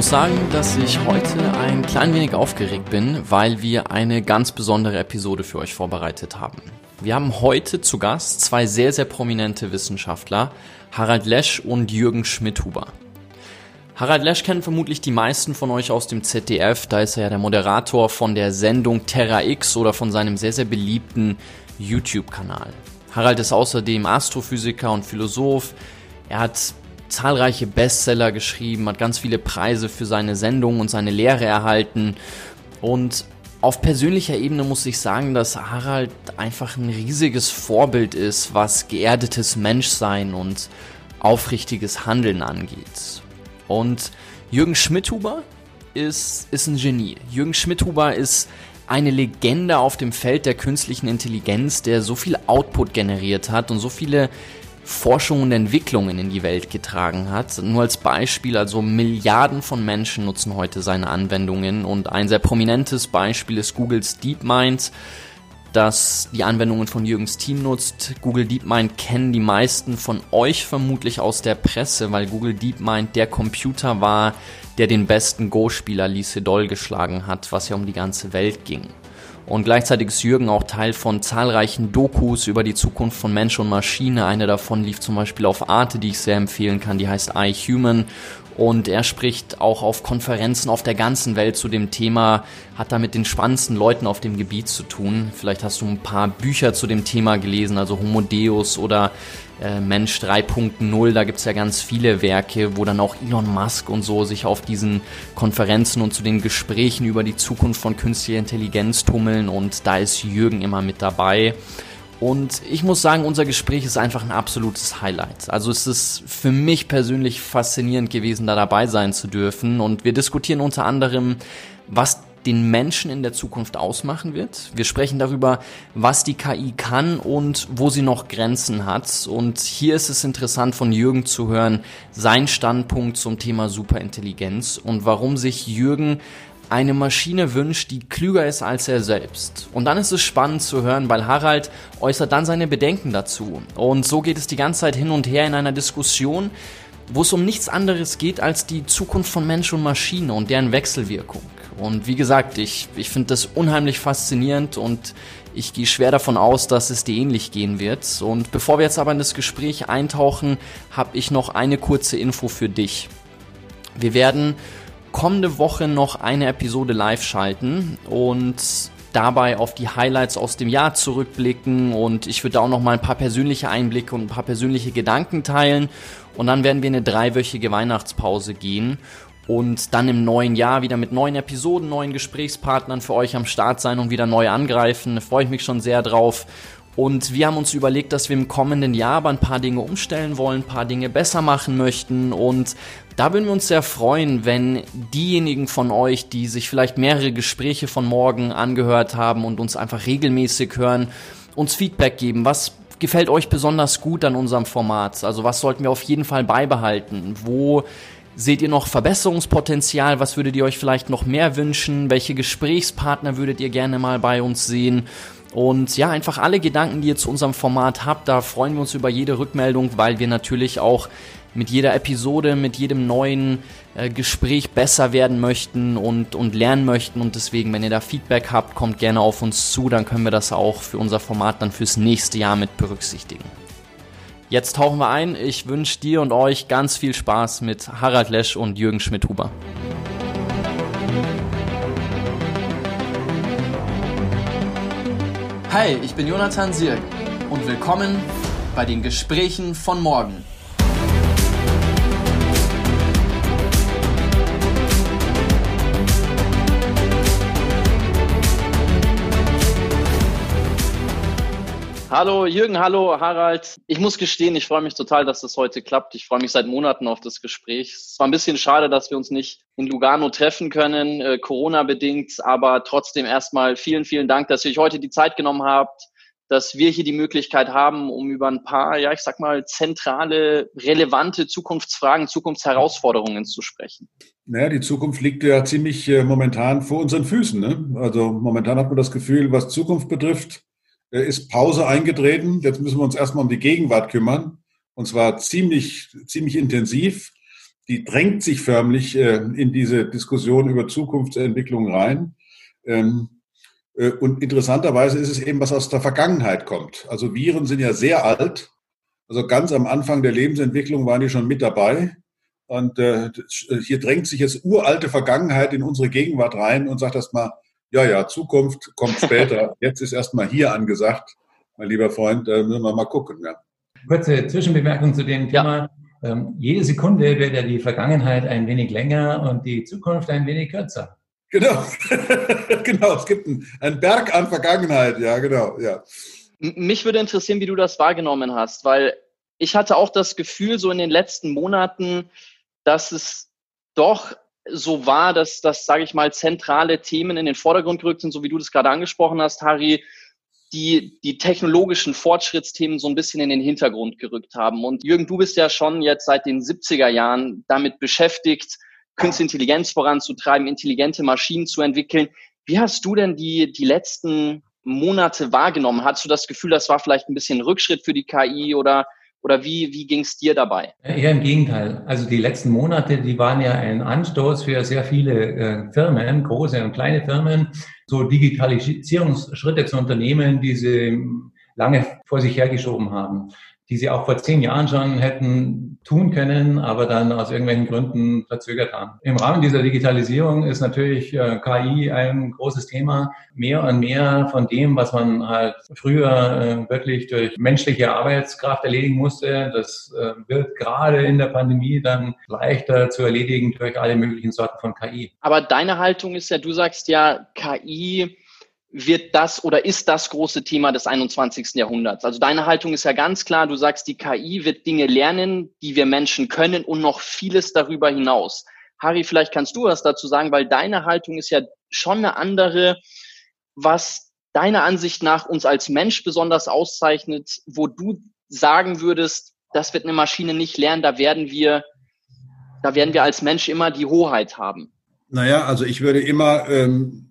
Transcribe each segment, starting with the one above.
muss sagen, dass ich heute ein klein wenig aufgeregt bin, weil wir eine ganz besondere Episode für euch vorbereitet haben. Wir haben heute zu Gast zwei sehr, sehr prominente Wissenschaftler, Harald Lesch und Jürgen Schmidhuber. Harald Lesch kennen vermutlich die meisten von euch aus dem ZDF, da ist er ja der Moderator von der Sendung Terra X oder von seinem sehr, sehr beliebten YouTube-Kanal. Harald ist außerdem Astrophysiker und Philosoph. Er hat zahlreiche Bestseller geschrieben, hat ganz viele Preise für seine Sendung und seine Lehre erhalten. Und auf persönlicher Ebene muss ich sagen, dass Harald einfach ein riesiges Vorbild ist, was geerdetes Menschsein und aufrichtiges Handeln angeht. Und Jürgen Schmidhuber ist, ist ein Genie. Jürgen Schmidhuber ist eine Legende auf dem Feld der künstlichen Intelligenz, der so viel Output generiert hat und so viele Forschung und Entwicklungen in die Welt getragen hat. Nur als Beispiel, also Milliarden von Menschen nutzen heute seine Anwendungen und ein sehr prominentes Beispiel ist Googles DeepMind, das die Anwendungen von Jürgens Team nutzt. Google DeepMind kennen die meisten von euch vermutlich aus der Presse, weil Google DeepMind der Computer war, der den besten Go-Spieler Lee Sedol geschlagen hat, was ja um die ganze Welt ging. Und gleichzeitig ist Jürgen auch Teil von zahlreichen Dokus über die Zukunft von Mensch und Maschine. Eine davon lief zum Beispiel auf Arte, die ich sehr empfehlen kann. Die heißt I Human. Und er spricht auch auf Konferenzen auf der ganzen Welt zu dem Thema, hat da mit den spannendsten Leuten auf dem Gebiet zu tun. Vielleicht hast du ein paar Bücher zu dem Thema gelesen, also Homo Deus oder äh, Mensch 3.0, da gibt's ja ganz viele Werke, wo dann auch Elon Musk und so sich auf diesen Konferenzen und zu den Gesprächen über die Zukunft von künstlicher Intelligenz tummeln und da ist Jürgen immer mit dabei. Und ich muss sagen, unser Gespräch ist einfach ein absolutes Highlight. Also es ist für mich persönlich faszinierend gewesen, da dabei sein zu dürfen. Und wir diskutieren unter anderem, was den Menschen in der Zukunft ausmachen wird. Wir sprechen darüber, was die KI kann und wo sie noch Grenzen hat. Und hier ist es interessant von Jürgen zu hören, sein Standpunkt zum Thema Superintelligenz und warum sich Jürgen eine Maschine wünscht, die klüger ist als er selbst. Und dann ist es spannend zu hören, weil Harald äußert dann seine Bedenken dazu. Und so geht es die ganze Zeit hin und her in einer Diskussion, wo es um nichts anderes geht als die Zukunft von Mensch und Maschine und deren Wechselwirkung. Und wie gesagt, ich, ich finde das unheimlich faszinierend und ich gehe schwer davon aus, dass es dir ähnlich gehen wird. Und bevor wir jetzt aber in das Gespräch eintauchen, habe ich noch eine kurze Info für dich. Wir werden kommende Woche noch eine Episode live schalten und dabei auf die Highlights aus dem Jahr zurückblicken und ich würde auch noch mal ein paar persönliche Einblicke und ein paar persönliche Gedanken teilen und dann werden wir in eine dreiwöchige Weihnachtspause gehen und dann im neuen Jahr wieder mit neuen Episoden, neuen Gesprächspartnern für euch am Start sein und wieder neu angreifen. Da freue ich mich schon sehr drauf. Und wir haben uns überlegt, dass wir im kommenden Jahr aber ein paar Dinge umstellen wollen, ein paar Dinge besser machen möchten. Und da würden wir uns sehr freuen, wenn diejenigen von euch, die sich vielleicht mehrere Gespräche von morgen angehört haben und uns einfach regelmäßig hören, uns Feedback geben. Was gefällt euch besonders gut an unserem Format? Also was sollten wir auf jeden Fall beibehalten? Wo Seht ihr noch Verbesserungspotenzial? Was würdet ihr euch vielleicht noch mehr wünschen? Welche Gesprächspartner würdet ihr gerne mal bei uns sehen? Und ja, einfach alle Gedanken, die ihr zu unserem Format habt, da freuen wir uns über jede Rückmeldung, weil wir natürlich auch mit jeder Episode, mit jedem neuen äh, Gespräch besser werden möchten und, und lernen möchten. Und deswegen, wenn ihr da Feedback habt, kommt gerne auf uns zu, dann können wir das auch für unser Format dann fürs nächste Jahr mit berücksichtigen. Jetzt tauchen wir ein. Ich wünsche dir und euch ganz viel Spaß mit Harald Lesch und Jürgen Schmidhuber. Hi, ich bin Jonathan Sirk und willkommen bei den Gesprächen von morgen. Hallo Jürgen, hallo Harald. Ich muss gestehen, ich freue mich total, dass das heute klappt. Ich freue mich seit Monaten auf das Gespräch. Es war ein bisschen schade, dass wir uns nicht in Lugano treffen können, äh, Corona-bedingt, aber trotzdem erstmal vielen, vielen Dank, dass ihr euch heute die Zeit genommen habt, dass wir hier die Möglichkeit haben, um über ein paar, ja, ich sag mal, zentrale, relevante Zukunftsfragen, Zukunftsherausforderungen zu sprechen. Naja, die Zukunft liegt ja ziemlich äh, momentan vor unseren Füßen. Ne? Also momentan hat man das Gefühl, was Zukunft betrifft, ist Pause eingetreten. Jetzt müssen wir uns erstmal um die Gegenwart kümmern. Und zwar ziemlich, ziemlich intensiv. die drängt sich förmlich äh, in diese Diskussion über Zukunftsentwicklung rein. Ähm, äh, und interessanterweise ist es eben, was aus der Vergangenheit kommt. Also Viren sind ja sehr alt. Also ganz am Anfang der Lebensentwicklung waren die schon mit dabei. Und äh, hier drängt sich jetzt uralte Vergangenheit in unsere Gegenwart rein und sagt erstmal, ja, ja, Zukunft kommt später. Jetzt ist erstmal hier angesagt, mein lieber Freund, da müssen wir mal gucken. Ja. Kurze Zwischenbemerkung zu dem Thema. Ja. Ähm, jede Sekunde wird ja die Vergangenheit ein wenig länger und die Zukunft ein wenig kürzer. Genau, genau. Es gibt einen Berg an Vergangenheit, ja, genau, ja. Mich würde interessieren, wie du das wahrgenommen hast, weil ich hatte auch das Gefühl, so in den letzten Monaten, dass es doch so war, dass, dass sage ich mal, zentrale Themen in den Vordergrund gerückt sind, so wie du das gerade angesprochen hast, Harry, die die technologischen Fortschrittsthemen so ein bisschen in den Hintergrund gerückt haben. Und Jürgen, du bist ja schon jetzt seit den 70er Jahren damit beschäftigt, Künstliche Intelligenz voranzutreiben, intelligente Maschinen zu entwickeln. Wie hast du denn die, die letzten Monate wahrgenommen? Hattest du das Gefühl, das war vielleicht ein bisschen Rückschritt für die KI oder, oder wie, wie ging es dir dabei? Eher im Gegenteil. Also die letzten Monate, die waren ja ein Anstoß für sehr viele äh, Firmen, große und kleine Firmen, so Digitalisierungsschritte zu unternehmen, die sie lange vor sich hergeschoben haben die sie auch vor zehn Jahren schon hätten tun können, aber dann aus irgendwelchen Gründen verzögert haben. Im Rahmen dieser Digitalisierung ist natürlich äh, KI ein großes Thema. Mehr und mehr von dem, was man halt früher äh, wirklich durch menschliche Arbeitskraft erledigen musste, das äh, wird gerade in der Pandemie dann leichter zu erledigen durch alle möglichen Sorten von KI. Aber deine Haltung ist ja, du sagst ja, KI wird das oder ist das große Thema des 21. Jahrhunderts? Also deine Haltung ist ja ganz klar, du sagst, die KI wird Dinge lernen, die wir Menschen können und noch vieles darüber hinaus. Harry, vielleicht kannst du was dazu sagen, weil deine Haltung ist ja schon eine andere, was deiner Ansicht nach uns als Mensch besonders auszeichnet, wo du sagen würdest, das wird eine Maschine nicht lernen, da werden wir, da werden wir als Mensch immer die Hoheit haben. Naja, also ich würde immer ähm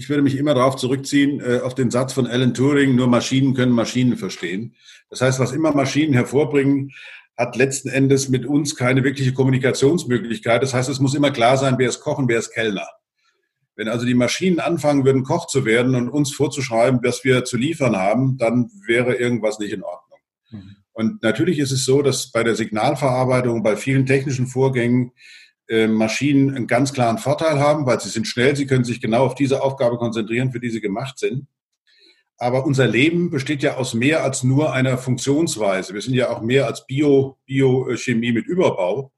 ich würde mich immer darauf zurückziehen, äh, auf den Satz von Alan Turing, nur Maschinen können Maschinen verstehen. Das heißt, was immer Maschinen hervorbringen, hat letzten Endes mit uns keine wirkliche Kommunikationsmöglichkeit. Das heißt, es muss immer klar sein, wer ist Koch und wer ist Kellner. Wenn also die Maschinen anfangen würden, Koch zu werden und uns vorzuschreiben, was wir zu liefern haben, dann wäre irgendwas nicht in Ordnung. Mhm. Und natürlich ist es so, dass bei der Signalverarbeitung, bei vielen technischen Vorgängen äh, Maschinen einen ganz klaren Vorteil haben, weil sie sind schnell, sie können sich genau auf diese Aufgabe konzentrieren, für die sie gemacht sind. Aber unser Leben besteht ja aus mehr als nur einer Funktionsweise. Wir sind ja auch mehr als Bio, Biochemie mit Überbau.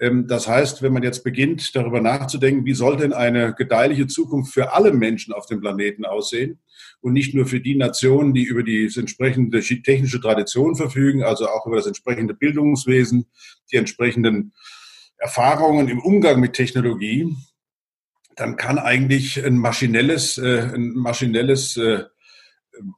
Ähm, das heißt, wenn man jetzt beginnt, darüber nachzudenken, wie soll denn eine gedeihliche Zukunft für alle Menschen auf dem Planeten aussehen und nicht nur für die Nationen, die über die entsprechende technische Tradition verfügen, also auch über das entsprechende Bildungswesen, die entsprechenden Erfahrungen im Umgang mit Technologie, dann kann eigentlich ein maschinelles, äh, ein maschinelles äh,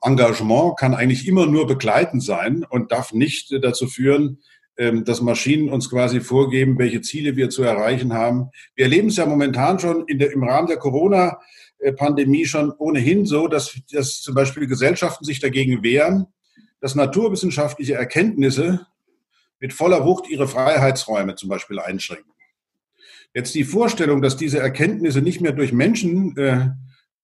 Engagement kann eigentlich immer nur begleitend sein und darf nicht dazu führen, ähm, dass Maschinen uns quasi vorgeben, welche Ziele wir zu erreichen haben. Wir erleben es ja momentan schon der, im Rahmen der Corona-Pandemie schon ohnehin so, dass, dass zum Beispiel Gesellschaften sich dagegen wehren, dass naturwissenschaftliche Erkenntnisse mit voller Wucht ihre Freiheitsräume zum Beispiel einschränken. Jetzt die Vorstellung, dass diese Erkenntnisse nicht mehr durch Menschen äh,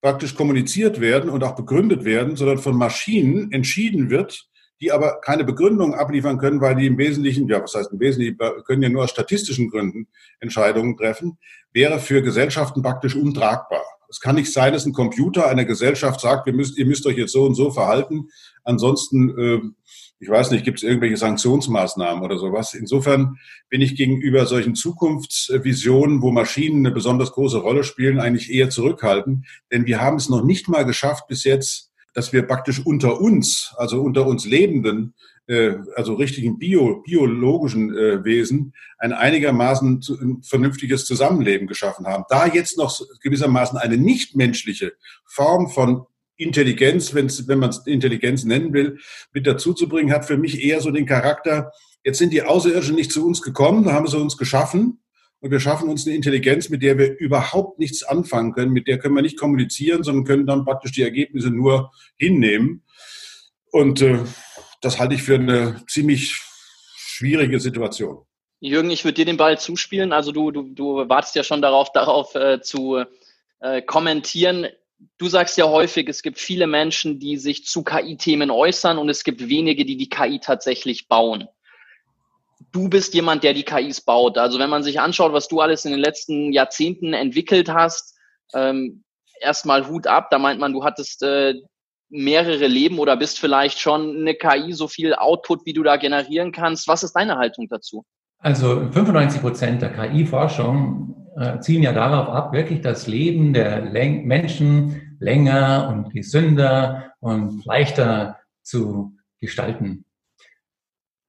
praktisch kommuniziert werden und auch begründet werden, sondern von Maschinen entschieden wird, die aber keine Begründung abliefern können, weil die im Wesentlichen, ja, was heißt im Wesentlichen, können ja nur aus statistischen Gründen Entscheidungen treffen, wäre für Gesellschaften praktisch untragbar. Es kann nicht sein, dass ein Computer einer Gesellschaft sagt, ihr müsst, ihr müsst euch jetzt so und so verhalten, ansonsten äh, ich weiß nicht, gibt es irgendwelche Sanktionsmaßnahmen oder sowas. Insofern bin ich gegenüber solchen Zukunftsvisionen, wo Maschinen eine besonders große Rolle spielen, eigentlich eher zurückhaltend. Denn wir haben es noch nicht mal geschafft bis jetzt, dass wir praktisch unter uns, also unter uns Lebenden, äh, also richtigen Bio, biologischen äh, Wesen, ein einigermaßen zu, ein vernünftiges Zusammenleben geschaffen haben. Da jetzt noch gewissermaßen eine nichtmenschliche Form von Intelligenz, wenn man es Intelligenz nennen will, mit dazu zu bringen, hat für mich eher so den Charakter, jetzt sind die Außerirdischen nicht zu uns gekommen, haben sie uns geschaffen und wir schaffen uns eine Intelligenz, mit der wir überhaupt nichts anfangen können, mit der können wir nicht kommunizieren, sondern können dann praktisch die Ergebnisse nur hinnehmen. Und äh, das halte ich für eine ziemlich schwierige Situation. Jürgen, ich würde dir den Ball zuspielen. Also du, du, du wartest ja schon darauf, darauf äh, zu äh, kommentieren. Du sagst ja häufig, es gibt viele Menschen, die sich zu KI-Themen äußern und es gibt wenige, die die KI tatsächlich bauen. Du bist jemand, der die KIs baut. Also wenn man sich anschaut, was du alles in den letzten Jahrzehnten entwickelt hast, ähm, erstmal Hut ab. Da meint man, du hattest äh, mehrere Leben oder bist vielleicht schon eine KI so viel Output, wie du da generieren kannst. Was ist deine Haltung dazu? Also 95 Prozent der KI-Forschung äh, zielen ja darauf ab, wirklich das Leben der Läng Menschen länger und gesünder und leichter zu gestalten.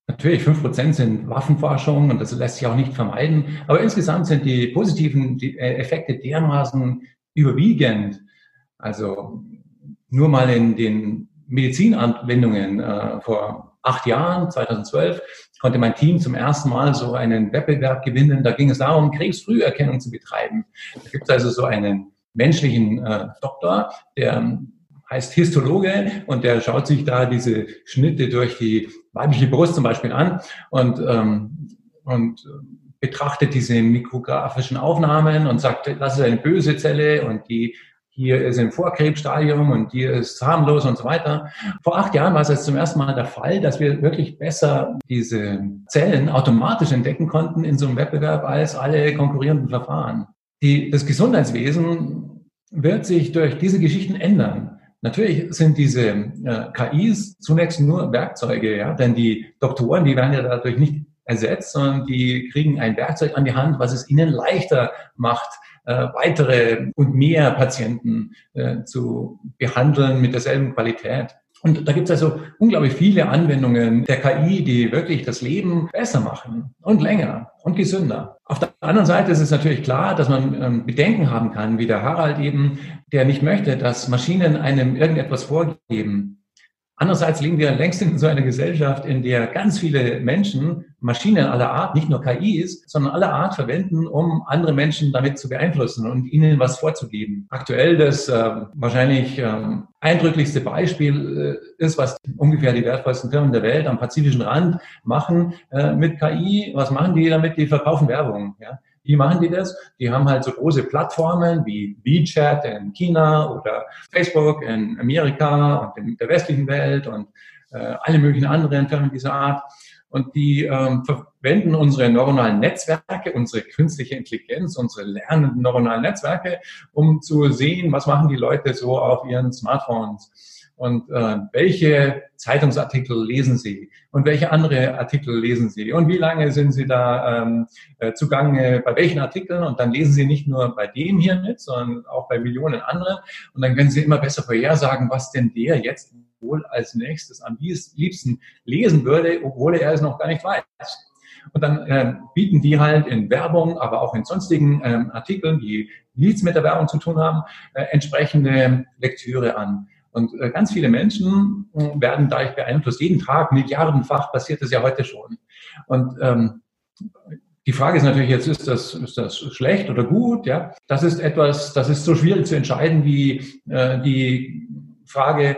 Natürlich, fünf Prozent sind Waffenforschung und das lässt sich auch nicht vermeiden. Aber insgesamt sind die positiven äh, Effekte dermaßen überwiegend. Also nur mal in den Medizinanwendungen äh, vor acht Jahren, 2012, konnte mein Team zum ersten Mal so einen Wettbewerb gewinnen. Da ging es darum, Krebsfrüherkennung zu betreiben. Da gibt es also so einen menschlichen äh, Doktor, der ähm, heißt Histologe und der schaut sich da diese Schnitte durch die weibliche Brust zum Beispiel an und, ähm, und äh, betrachtet diese mikrografischen Aufnahmen und sagt, das ist eine böse Zelle und die hier ist im Vorkrebsstadium und hier ist harmlos und so weiter. Vor acht Jahren war es jetzt zum ersten Mal der Fall, dass wir wirklich besser diese Zellen automatisch entdecken konnten in so einem Wettbewerb als alle konkurrierenden Verfahren. Die, das Gesundheitswesen wird sich durch diese Geschichten ändern. Natürlich sind diese äh, KIs zunächst nur Werkzeuge, ja, denn die Doktoren, die werden ja dadurch nicht ersetzt, sondern die kriegen ein Werkzeug an die Hand, was es ihnen leichter macht, äh, weitere und mehr Patienten äh, zu behandeln mit derselben Qualität. Und da gibt es also unglaublich viele Anwendungen der KI, die wirklich das Leben besser machen und länger und gesünder. Auf der anderen Seite ist es natürlich klar, dass man ähm, Bedenken haben kann, wie der Harald eben, der nicht möchte, dass Maschinen einem irgendetwas vorgeben. Andererseits leben wir längst in so einer Gesellschaft, in der ganz viele Menschen Maschinen aller Art, nicht nur KIs, sondern aller Art verwenden, um andere Menschen damit zu beeinflussen und ihnen was vorzugeben. Aktuell das äh, wahrscheinlich äh, eindrücklichste Beispiel äh, ist, was ungefähr die wertvollsten Firmen der Welt am pazifischen Rand machen äh, mit KI. Was machen die damit? Die verkaufen Werbung. Ja? Wie machen die das? Die haben halt so große Plattformen wie WeChat in China oder Facebook in Amerika und in der westlichen Welt und äh, alle möglichen anderen Firmen dieser Art. Und die ähm, verwenden unsere neuronalen Netzwerke, unsere künstliche Intelligenz, unsere lernenden neuronalen Netzwerke, um zu sehen, was machen die Leute so auf ihren Smartphones. Und äh, welche Zeitungsartikel lesen Sie? Und welche andere Artikel lesen Sie? Und wie lange sind Sie da ähm, äh, zugange bei welchen Artikeln? Und dann lesen Sie nicht nur bei dem hier mit, sondern auch bei Millionen anderen. Und dann können Sie immer besser vorhersagen, was denn der jetzt wohl als nächstes am liebsten lesen würde, obwohl er es noch gar nicht weiß. Und dann äh, bieten die halt in Werbung, aber auch in sonstigen ähm, Artikeln, die nichts mit der Werbung zu tun haben, äh, entsprechende Lektüre an. Und äh, ganz viele Menschen äh, werden dadurch beeinflusst. Jeden Tag, milliardenfach passiert das ja heute schon. Und ähm, die Frage ist natürlich jetzt, ist das, ist das schlecht oder gut? Ja, das ist etwas, das ist so schwierig zu entscheiden wie äh, die Frage,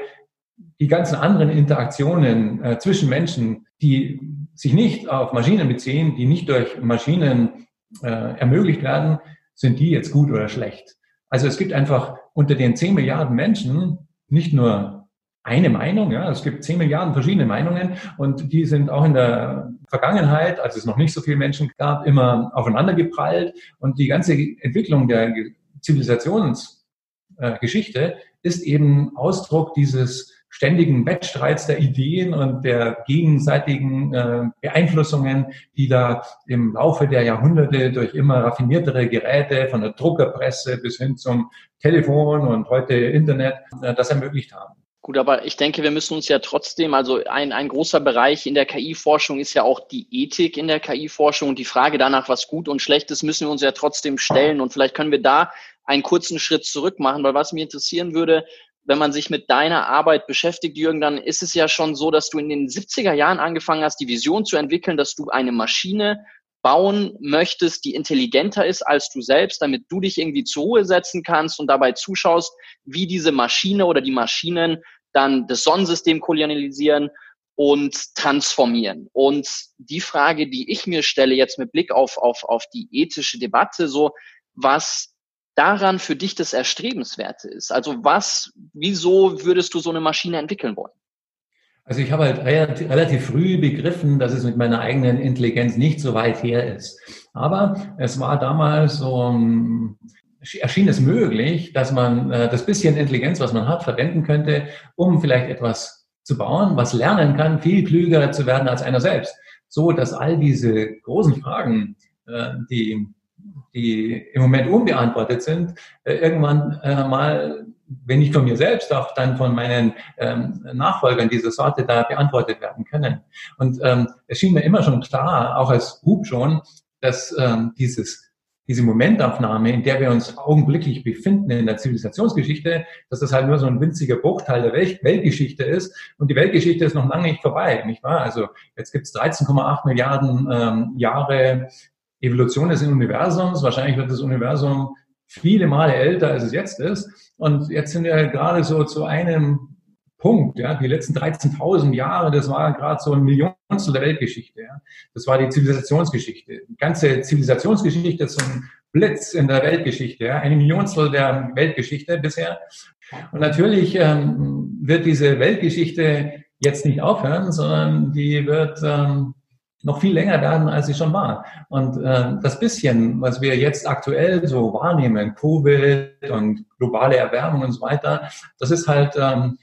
die ganzen anderen Interaktionen äh, zwischen Menschen, die sich nicht auf Maschinen beziehen, die nicht durch Maschinen äh, ermöglicht werden, sind die jetzt gut oder schlecht? Also es gibt einfach unter den 10 Milliarden Menschen nicht nur eine Meinung, ja, es gibt 10 Milliarden verschiedene Meinungen und die sind auch in der Vergangenheit, als es noch nicht so viele Menschen gab, immer aufeinander geprallt und die ganze Entwicklung der Zivilisationsgeschichte ist eben Ausdruck dieses ständigen Wettstreits der Ideen und der gegenseitigen äh, Beeinflussungen, die da im Laufe der Jahrhunderte durch immer raffiniertere Geräte von der Druckerpresse bis hin zum Telefon und heute Internet äh, das ermöglicht haben. Gut, aber ich denke, wir müssen uns ja trotzdem, also ein, ein großer Bereich in der KI-Forschung ist ja auch die Ethik in der KI-Forschung und die Frage danach, was gut und schlecht ist, müssen wir uns ja trotzdem stellen. Und vielleicht können wir da einen kurzen Schritt zurück machen, weil was mich interessieren würde, wenn man sich mit deiner Arbeit beschäftigt, Jürgen, dann ist es ja schon so, dass du in den 70er Jahren angefangen hast, die Vision zu entwickeln, dass du eine Maschine bauen möchtest, die intelligenter ist als du selbst, damit du dich irgendwie zur Ruhe setzen kannst und dabei zuschaust, wie diese Maschine oder die Maschinen dann das Sonnensystem kolonialisieren und transformieren. Und die Frage, die ich mir stelle jetzt mit Blick auf, auf, auf die ethische Debatte, so was daran für dich das Erstrebenswerte ist. Also was, wieso würdest du so eine Maschine entwickeln wollen? Also ich habe halt relativ früh begriffen, dass es mit meiner eigenen Intelligenz nicht so weit her ist. Aber es war damals so, ähm, erschien es möglich, dass man äh, das bisschen Intelligenz, was man hat, verwenden könnte, um vielleicht etwas zu bauen, was lernen kann, viel klüger zu werden als einer selbst. So, dass all diese großen Fragen, äh, die, die im Moment unbeantwortet sind, äh, irgendwann mal wenn nicht von mir selbst, auch dann von meinen ähm, Nachfolgern dieser Sorte da beantwortet werden können. Und ähm, es schien mir immer schon klar, auch als Hub schon, dass ähm, dieses diese Momentaufnahme, in der wir uns augenblicklich befinden in der Zivilisationsgeschichte, dass das halt nur so ein winziger Bruchteil der Welt Weltgeschichte ist. Und die Weltgeschichte ist noch lange nicht vorbei, nicht wahr? Also jetzt gibt es 13,8 Milliarden ähm, Jahre Evolution des Universums. Wahrscheinlich wird das Universum viele Male älter, als es jetzt ist. Und jetzt sind wir gerade so zu einem Punkt, ja, die letzten 13.000 Jahre, das war gerade so ein Millionstel der Weltgeschichte, ja. Das war die Zivilisationsgeschichte. Die ganze Zivilisationsgeschichte ist so ein Blitz in der Weltgeschichte, ja, eine Millionstel der Weltgeschichte bisher. Und natürlich ähm, wird diese Weltgeschichte jetzt nicht aufhören, sondern die wird ähm, noch viel länger werden, als sie schon war. Und äh, das bisschen, was wir jetzt aktuell so wahrnehmen, Covid und globale Erwärmung und so weiter, das ist halt ähm,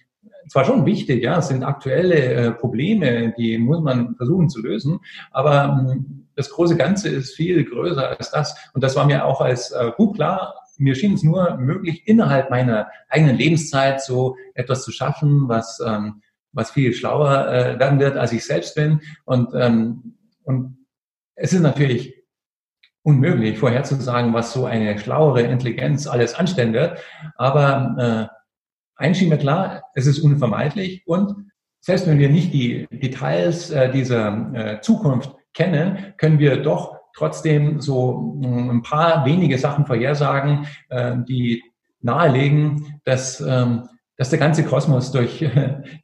zwar schon wichtig, ja, es sind aktuelle äh, Probleme, die muss man versuchen zu lösen, aber ähm, das große Ganze ist viel größer als das. Und das war mir auch als äh, gut klar. Mir schien es nur möglich, innerhalb meiner eigenen Lebenszeit so etwas zu schaffen, was ähm, was viel schlauer äh, werden wird, als ich selbst bin. Und, ähm, und es ist natürlich unmöglich, vorherzusagen, was so eine schlauere Intelligenz alles anstellen wird. Aber äh, eins schien mir klar, es ist unvermeidlich und selbst wenn wir nicht die Details äh, dieser äh, Zukunft kennen, können wir doch trotzdem so mm, ein paar wenige Sachen vorhersagen, äh, die nahelegen, dass ähm, dass der ganze Kosmos durch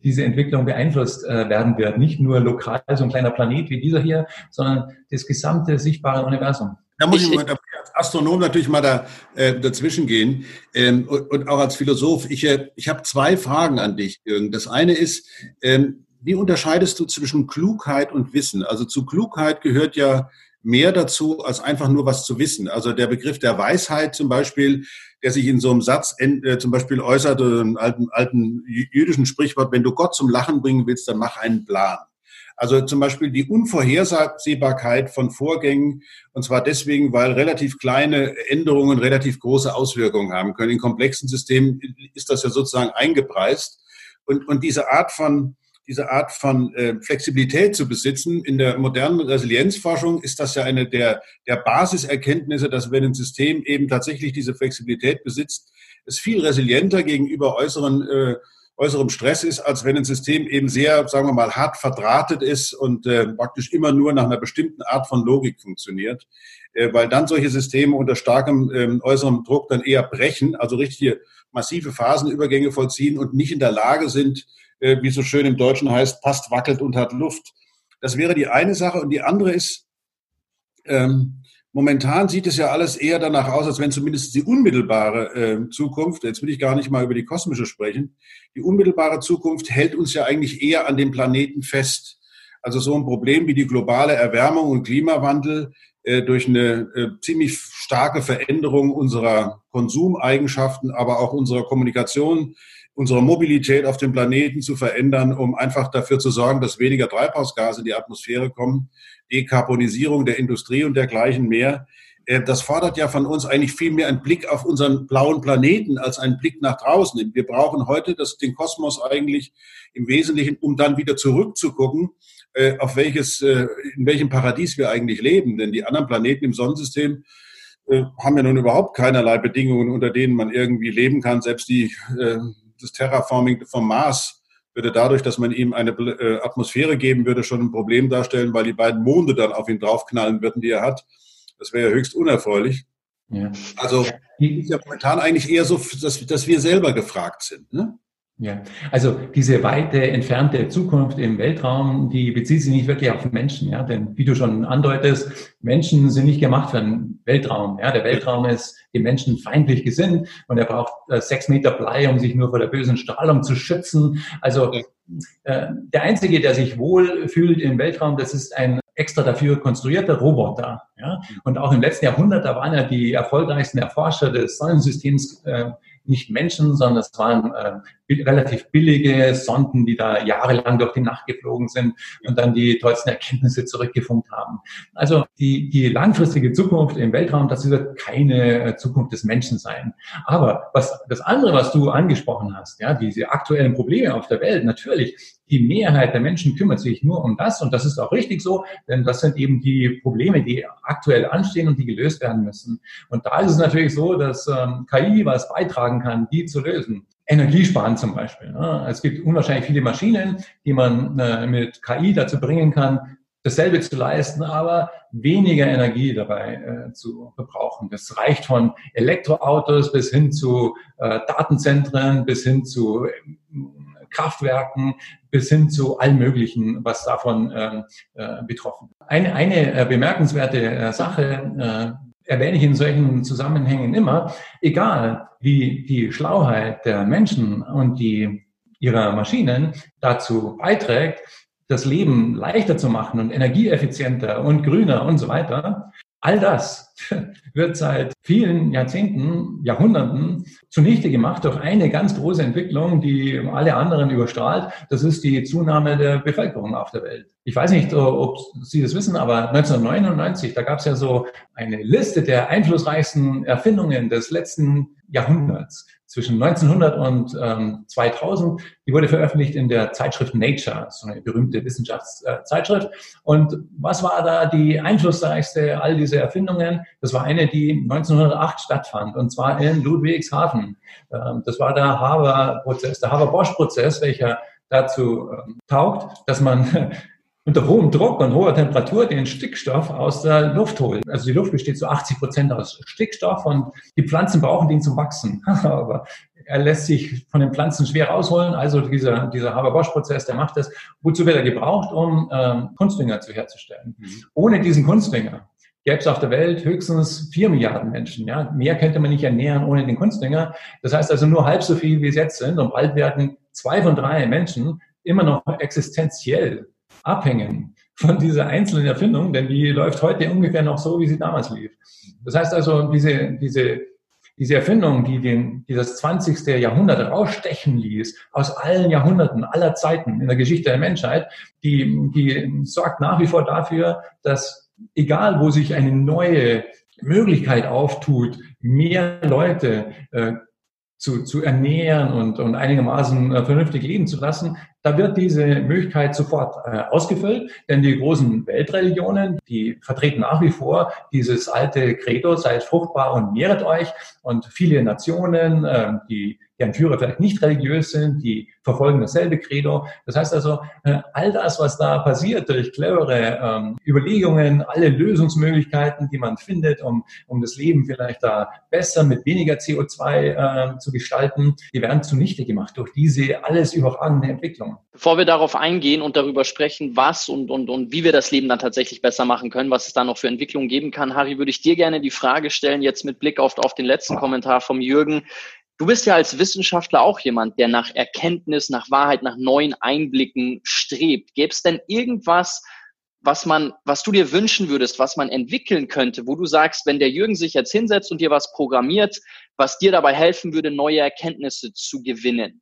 diese Entwicklung beeinflusst äh, werden wird. Nicht nur lokal so ein kleiner Planet wie dieser hier, sondern das gesamte sichtbare Universum. Da muss ich, ich als Astronom natürlich mal da, äh, dazwischen gehen ähm, und, und, auch als Philosoph. Ich, äh, ich habe zwei Fragen an dich, Jürgen. Das eine ist, ähm, wie unterscheidest du zwischen Klugheit und Wissen? Also zu Klugheit gehört ja mehr dazu, als einfach nur was zu wissen. Also der Begriff der Weisheit zum Beispiel, der sich in so einem Satz äh, zum Beispiel äußert, einem alten, alten jüdischen Sprichwort, wenn du Gott zum Lachen bringen willst, dann mach einen Plan. Also zum Beispiel die Unvorhersehbarkeit von Vorgängen, und zwar deswegen, weil relativ kleine Änderungen relativ große Auswirkungen haben können. In komplexen Systemen ist das ja sozusagen eingepreist. Und, und diese Art von diese Art von äh, Flexibilität zu besitzen. In der modernen Resilienzforschung ist das ja eine der, der Basiserkenntnisse, dass wenn ein System eben tatsächlich diese Flexibilität besitzt, es viel resilienter gegenüber äußeren, äh, äußerem Stress ist, als wenn ein System eben sehr, sagen wir mal, hart verdrahtet ist und äh, praktisch immer nur nach einer bestimmten Art von Logik funktioniert. Äh, weil dann solche Systeme unter starkem äh, äußerem Druck dann eher brechen, also richtige massive Phasenübergänge vollziehen und nicht in der Lage sind, äh, wie so schön im Deutschen heißt, passt, wackelt und hat Luft. Das wäre die eine Sache. Und die andere ist, ähm, momentan sieht es ja alles eher danach aus, als wenn zumindest die unmittelbare äh, Zukunft, jetzt will ich gar nicht mal über die kosmische sprechen, die unmittelbare Zukunft hält uns ja eigentlich eher an dem Planeten fest. Also so ein Problem wie die globale Erwärmung und Klimawandel äh, durch eine äh, ziemlich starke Veränderung unserer Konsumeigenschaften, aber auch unserer Kommunikation unsere Mobilität auf dem Planeten zu verändern, um einfach dafür zu sorgen, dass weniger Treibhausgase in die Atmosphäre kommen, Dekarbonisierung der Industrie und dergleichen mehr. Äh, das fordert ja von uns eigentlich viel mehr einen Blick auf unseren blauen Planeten als einen Blick nach draußen. Wir brauchen heute das, den Kosmos eigentlich im Wesentlichen, um dann wieder zurückzugucken, äh, auf welches, äh, in welchem Paradies wir eigentlich leben. Denn die anderen Planeten im Sonnensystem haben ja nun überhaupt keinerlei Bedingungen, unter denen man irgendwie leben kann. Selbst die das Terraforming vom Mars würde dadurch, dass man ihm eine äh, Atmosphäre geben würde, schon ein Problem darstellen, weil die beiden Monde dann auf ihn draufknallen würden, die er hat. Das wäre ja höchst unerfreulich. Ja. Also ist ja momentan eigentlich eher so, dass, dass wir selber gefragt sind. Ne? Ja, also diese weite entfernte Zukunft im Weltraum, die bezieht sich nicht wirklich auf Menschen, ja, denn wie du schon andeutest, Menschen sind nicht gemacht für den Weltraum, ja, der Weltraum ist dem Menschen feindlich gesinnt und er braucht äh, sechs Meter Blei, um sich nur vor der bösen Strahlung zu schützen. Also äh, der einzige, der sich wohl fühlt im Weltraum, das ist ein extra dafür konstruierter Roboter. Ja? Und auch im letzten Jahrhundert, da waren ja die erfolgreichsten Erforscher des Sonnensystems äh, nicht Menschen, sondern es waren äh, relativ billige Sonden, die da jahrelang durch die Nacht geflogen sind und dann die tollsten Erkenntnisse zurückgefunkt haben. Also die, die langfristige Zukunft im Weltraum, das wird keine äh, Zukunft des Menschen sein. Aber was das andere, was du angesprochen hast, ja, diese aktuellen Probleme auf der Welt, natürlich, die Mehrheit der Menschen kümmert sich nur um das und das ist auch richtig so, denn das sind eben die Probleme, die aktuell anstehen und die gelöst werden müssen. Und da ist es natürlich so, dass ähm, KI was beitragen kann, die zu lösen. Energiesparen zum Beispiel. Ne? Es gibt unwahrscheinlich viele Maschinen, die man äh, mit KI dazu bringen kann, dasselbe zu leisten, aber weniger Energie dabei äh, zu verbrauchen. Das reicht von Elektroautos bis hin zu äh, Datenzentren, bis hin zu Kraftwerken bis hin zu allem Möglichen, was davon ähm, äh, betroffen. Eine, eine äh, bemerkenswerte äh, Sache äh, erwähne ich in solchen Zusammenhängen immer, egal wie die Schlauheit der Menschen und die ihrer Maschinen dazu beiträgt, das Leben leichter zu machen und energieeffizienter und grüner und so weiter, All das wird seit vielen Jahrzehnten, Jahrhunderten zunichte gemacht durch eine ganz große Entwicklung, die alle anderen überstrahlt. Das ist die Zunahme der Bevölkerung auf der Welt. Ich weiß nicht, ob Sie das wissen, aber 1999, da gab es ja so eine Liste der einflussreichsten Erfindungen des letzten Jahrhunderts zwischen 1900 und ähm, 2000. Die wurde veröffentlicht in der Zeitschrift Nature, so eine berühmte Wissenschaftszeitschrift. Und was war da die einflussreichste all diese Erfindungen? Das war eine, die 1908 stattfand, und zwar in Ludwigshafen. Ähm, das war der Haber-Prozess, der Haber-Bosch-Prozess, welcher dazu ähm, taugt, dass man unter hohem Druck und hoher Temperatur den Stickstoff aus der Luft holen. Also die Luft besteht zu 80 Prozent aus Stickstoff und die Pflanzen brauchen den zum Wachsen. Aber er lässt sich von den Pflanzen schwer rausholen. Also dieser, dieser Haber-Bosch-Prozess, der macht das. Wozu wird er gebraucht, um ähm, Kunstdünger zu herzustellen? Mhm. Ohne diesen Kunstdünger gäbe es auf der Welt höchstens vier Milliarden Menschen. Ja? Mehr könnte man nicht ernähren ohne den Kunstdünger. Das heißt also nur halb so viel, wie es jetzt sind. Und bald werden zwei von drei Menschen immer noch existenziell abhängen von dieser einzelnen Erfindung, denn die läuft heute ungefähr noch so, wie sie damals lief. Das heißt also, diese, diese, diese Erfindung, die, den, die das 20. Jahrhundert rausstechen ließ, aus allen Jahrhunderten, aller Zeiten in der Geschichte der Menschheit, die, die sorgt nach wie vor dafür, dass egal wo sich eine neue Möglichkeit auftut, mehr Leute äh, zu, zu ernähren und, und einigermaßen äh, vernünftig leben zu lassen, da wird diese Möglichkeit sofort äh, ausgefüllt, denn die großen Weltreligionen, die vertreten nach wie vor dieses alte Credo, seid fruchtbar und mehret euch. Und viele Nationen, äh, die deren Führer vielleicht nicht religiös sind, die verfolgen dasselbe Credo. Das heißt also, äh, all das, was da passiert durch clevere ähm, Überlegungen, alle Lösungsmöglichkeiten, die man findet, um, um das Leben vielleicht da besser mit weniger CO2 äh, zu gestalten, die werden zunichte gemacht durch diese alles überragende Entwicklung. Bevor wir darauf eingehen und darüber sprechen, was und, und, und wie wir das Leben dann tatsächlich besser machen können, was es da noch für Entwicklungen geben kann, Harry, würde ich dir gerne die Frage stellen, jetzt mit Blick auf, auf den letzten Kommentar vom Jürgen. Du bist ja als Wissenschaftler auch jemand, der nach Erkenntnis, nach Wahrheit, nach neuen Einblicken strebt. Gäbe es denn irgendwas, was man, was du dir wünschen würdest, was man entwickeln könnte, wo du sagst, wenn der Jürgen sich jetzt hinsetzt und dir was programmiert, was dir dabei helfen würde, neue Erkenntnisse zu gewinnen?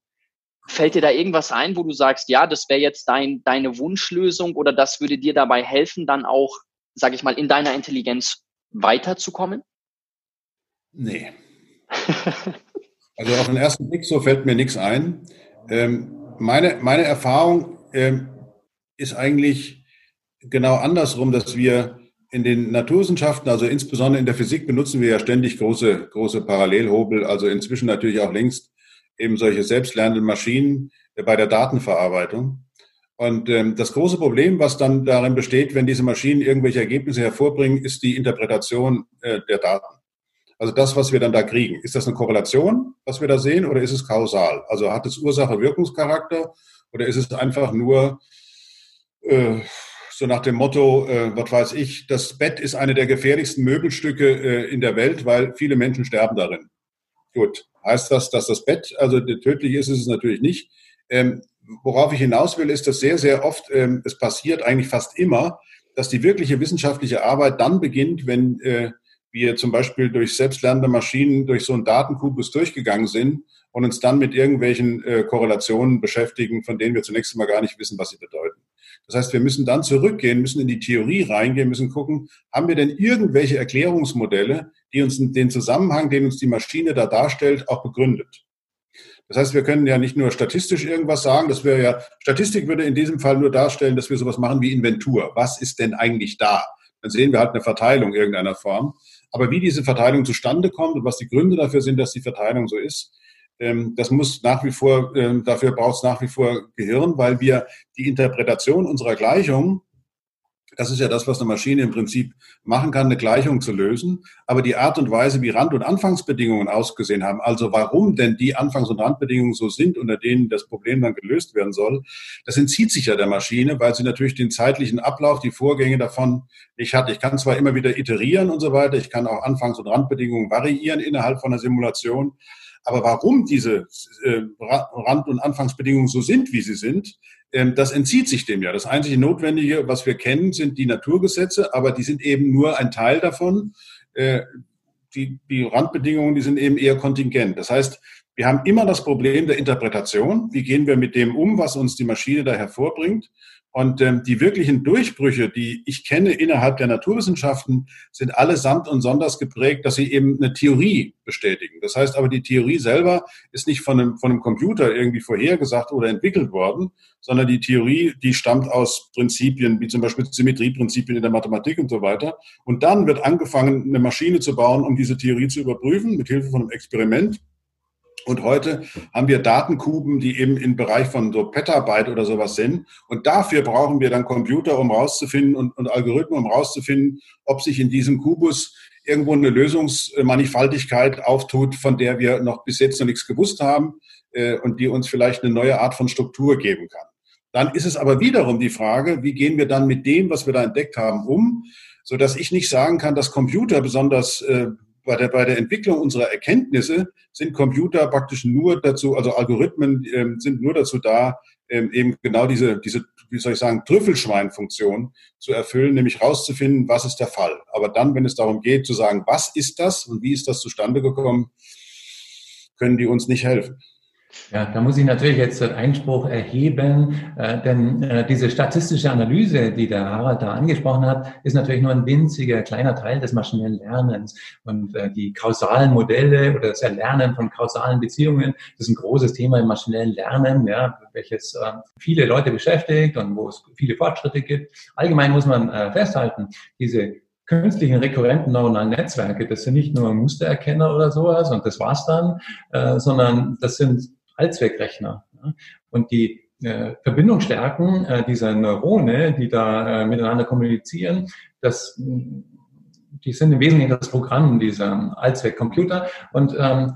Fällt dir da irgendwas ein, wo du sagst, ja, das wäre jetzt dein, deine Wunschlösung oder das würde dir dabei helfen, dann auch, sage ich mal, in deiner Intelligenz weiterzukommen? Nee. Also auf den ersten Blick so fällt mir nichts ein. Ähm, meine, meine Erfahrung ähm, ist eigentlich genau andersrum, dass wir in den Naturwissenschaften, also insbesondere in der Physik, benutzen wir ja ständig große, große Parallelhobel, also inzwischen natürlich auch längst eben solche selbstlernenden Maschinen äh, bei der Datenverarbeitung. Und ähm, das große Problem, was dann darin besteht, wenn diese Maschinen irgendwelche Ergebnisse hervorbringen, ist die Interpretation äh, der Daten. Also das, was wir dann da kriegen. Ist das eine Korrelation, was wir da sehen, oder ist es kausal? Also hat es Ursache-Wirkungscharakter oder ist es einfach nur äh, so nach dem Motto, äh, was weiß ich, das Bett ist eine der gefährlichsten Möbelstücke äh, in der Welt, weil viele Menschen sterben darin. Gut, heißt das, dass das Bett, also tödlich ist es natürlich nicht. Ähm, worauf ich hinaus will, ist, dass sehr, sehr oft ähm, es passiert, eigentlich fast immer, dass die wirkliche wissenschaftliche Arbeit dann beginnt, wenn äh, wir zum Beispiel durch selbstlernende Maschinen durch so einen Datenkubus durchgegangen sind und uns dann mit irgendwelchen äh, Korrelationen beschäftigen, von denen wir zunächst mal gar nicht wissen, was sie bedeuten. Das heißt, wir müssen dann zurückgehen, müssen in die Theorie reingehen, müssen gucken, haben wir denn irgendwelche Erklärungsmodelle, die uns den Zusammenhang, den uns die Maschine da darstellt, auch begründet. Das heißt, wir können ja nicht nur statistisch irgendwas sagen, das wäre ja, Statistik würde in diesem Fall nur darstellen, dass wir sowas machen wie Inventur. Was ist denn eigentlich da? Dann sehen wir halt eine Verteilung irgendeiner Form. Aber wie diese Verteilung zustande kommt und was die Gründe dafür sind, dass die Verteilung so ist, das muss nach wie vor, ähm, dafür braucht es nach wie vor Gehirn, weil wir die Interpretation unserer Gleichung das ist ja das, was eine Maschine im Prinzip machen kann, eine Gleichung zu lösen. Aber die Art und Weise, wie Rand- und Anfangsbedingungen ausgesehen haben, also warum denn die Anfangs- und Randbedingungen so sind, unter denen das Problem dann gelöst werden soll, das entzieht sich ja der Maschine, weil sie natürlich den zeitlichen Ablauf, die Vorgänge davon nicht hat. Ich kann zwar immer wieder iterieren und so weiter, ich kann auch Anfangs- und Randbedingungen variieren innerhalb von einer Simulation. Aber warum diese äh, Rand- und Anfangsbedingungen so sind, wie sie sind, ähm, das entzieht sich dem ja. Das einzige Notwendige, was wir kennen, sind die Naturgesetze, aber die sind eben nur ein Teil davon. Äh, die, die Randbedingungen, die sind eben eher kontingent. Das heißt, wir haben immer das Problem der Interpretation. Wie gehen wir mit dem um, was uns die Maschine da hervorbringt? Und ähm, die wirklichen Durchbrüche, die ich kenne innerhalb der Naturwissenschaften, sind allesamt und sonders geprägt, dass sie eben eine Theorie bestätigen. Das heißt aber, die Theorie selber ist nicht von einem, von einem Computer irgendwie vorhergesagt oder entwickelt worden, sondern die Theorie, die stammt aus Prinzipien, wie zum Beispiel Symmetrieprinzipien in der Mathematik und so weiter. Und dann wird angefangen, eine Maschine zu bauen, um diese Theorie zu überprüfen, mit Hilfe von einem Experiment. Und heute haben wir Datenkuben, die eben im Bereich von so Petabyte oder sowas sind. Und dafür brauchen wir dann Computer, um rauszufinden und, und Algorithmen, um rauszufinden, ob sich in diesem Kubus irgendwo eine Lösungsmannigfaltigkeit auftut, von der wir noch bis jetzt noch nichts gewusst haben äh, und die uns vielleicht eine neue Art von Struktur geben kann. Dann ist es aber wiederum die Frage, wie gehen wir dann mit dem, was wir da entdeckt haben, um, so dass ich nicht sagen kann, dass Computer besonders äh, bei der, bei der Entwicklung unserer Erkenntnisse sind Computer praktisch nur dazu, also Algorithmen ähm, sind nur dazu da, ähm, eben genau diese, diese, wie soll ich sagen, Trüffelschweinfunktion zu erfüllen, nämlich rauszufinden, was ist der Fall. Aber dann, wenn es darum geht, zu sagen, was ist das und wie ist das zustande gekommen, können die uns nicht helfen. Ja, da muss ich natürlich jetzt den Einspruch erheben, äh, denn äh, diese statistische Analyse, die der Harald da angesprochen hat, ist natürlich nur ein winziger kleiner Teil des maschinellen Lernens. Und äh, die kausalen Modelle oder das Erlernen von kausalen Beziehungen, das ist ein großes Thema im maschinellen Lernen, ja, welches äh, viele Leute beschäftigt und wo es viele Fortschritte gibt. Allgemein muss man äh, festhalten, diese künstlichen rekurrenten neuronalen Netzwerke, das sind nicht nur Mustererkenner oder sowas und das war's dann, äh, sondern das sind Allzweckrechner. Und die äh, Verbindungsstärken äh, dieser Neurone, die da äh, miteinander kommunizieren, das, die sind im Wesentlichen das Programm dieser Allzweckcomputer. Und ähm,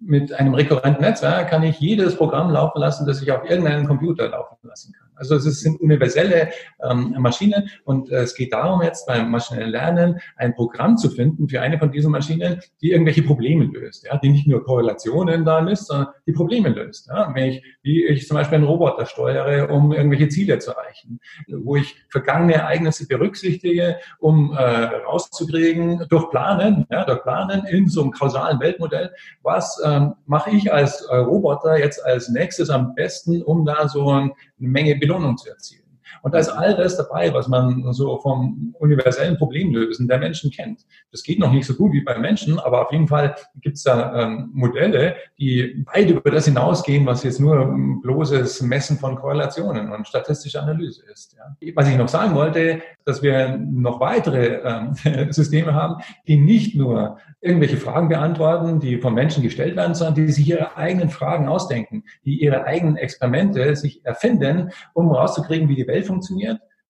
mit einem rekurrenten Netzwerk kann ich jedes Programm laufen lassen, das ich auf irgendeinem Computer laufen lassen kann. Also es sind universelle ähm, Maschinen und äh, es geht darum jetzt beim maschinellen Lernen ein Programm zu finden für eine von diesen Maschinen, die irgendwelche Probleme löst, ja, die nicht nur Korrelationen da misst, sondern die Probleme löst. Ja. Wenn ich, wie ich zum Beispiel einen Roboter steuere, um irgendwelche Ziele zu erreichen, wo ich vergangene Ereignisse berücksichtige, um äh, rauszukriegen durch Planen, ja, durch Planen in so einem kausalen Weltmodell, was ähm, mache ich als äh, Roboter jetzt als nächstes am besten, um da so eine Menge Belohnung zu erzielen. Und da ist all das dabei, was man so vom universellen Problemlösen der Menschen kennt. Das geht noch nicht so gut wie bei Menschen, aber auf jeden Fall gibt es da ähm, Modelle, die weit über das hinausgehen, was jetzt nur bloßes Messen von Korrelationen und statistische Analyse ist. Ja. Was ich noch sagen wollte, dass wir noch weitere ähm, Systeme haben, die nicht nur irgendwelche Fragen beantworten, die von Menschen gestellt werden, sondern die sich ihre eigenen Fragen ausdenken, die ihre eigenen Experimente sich erfinden, um rauszukriegen, wie die Welt funktioniert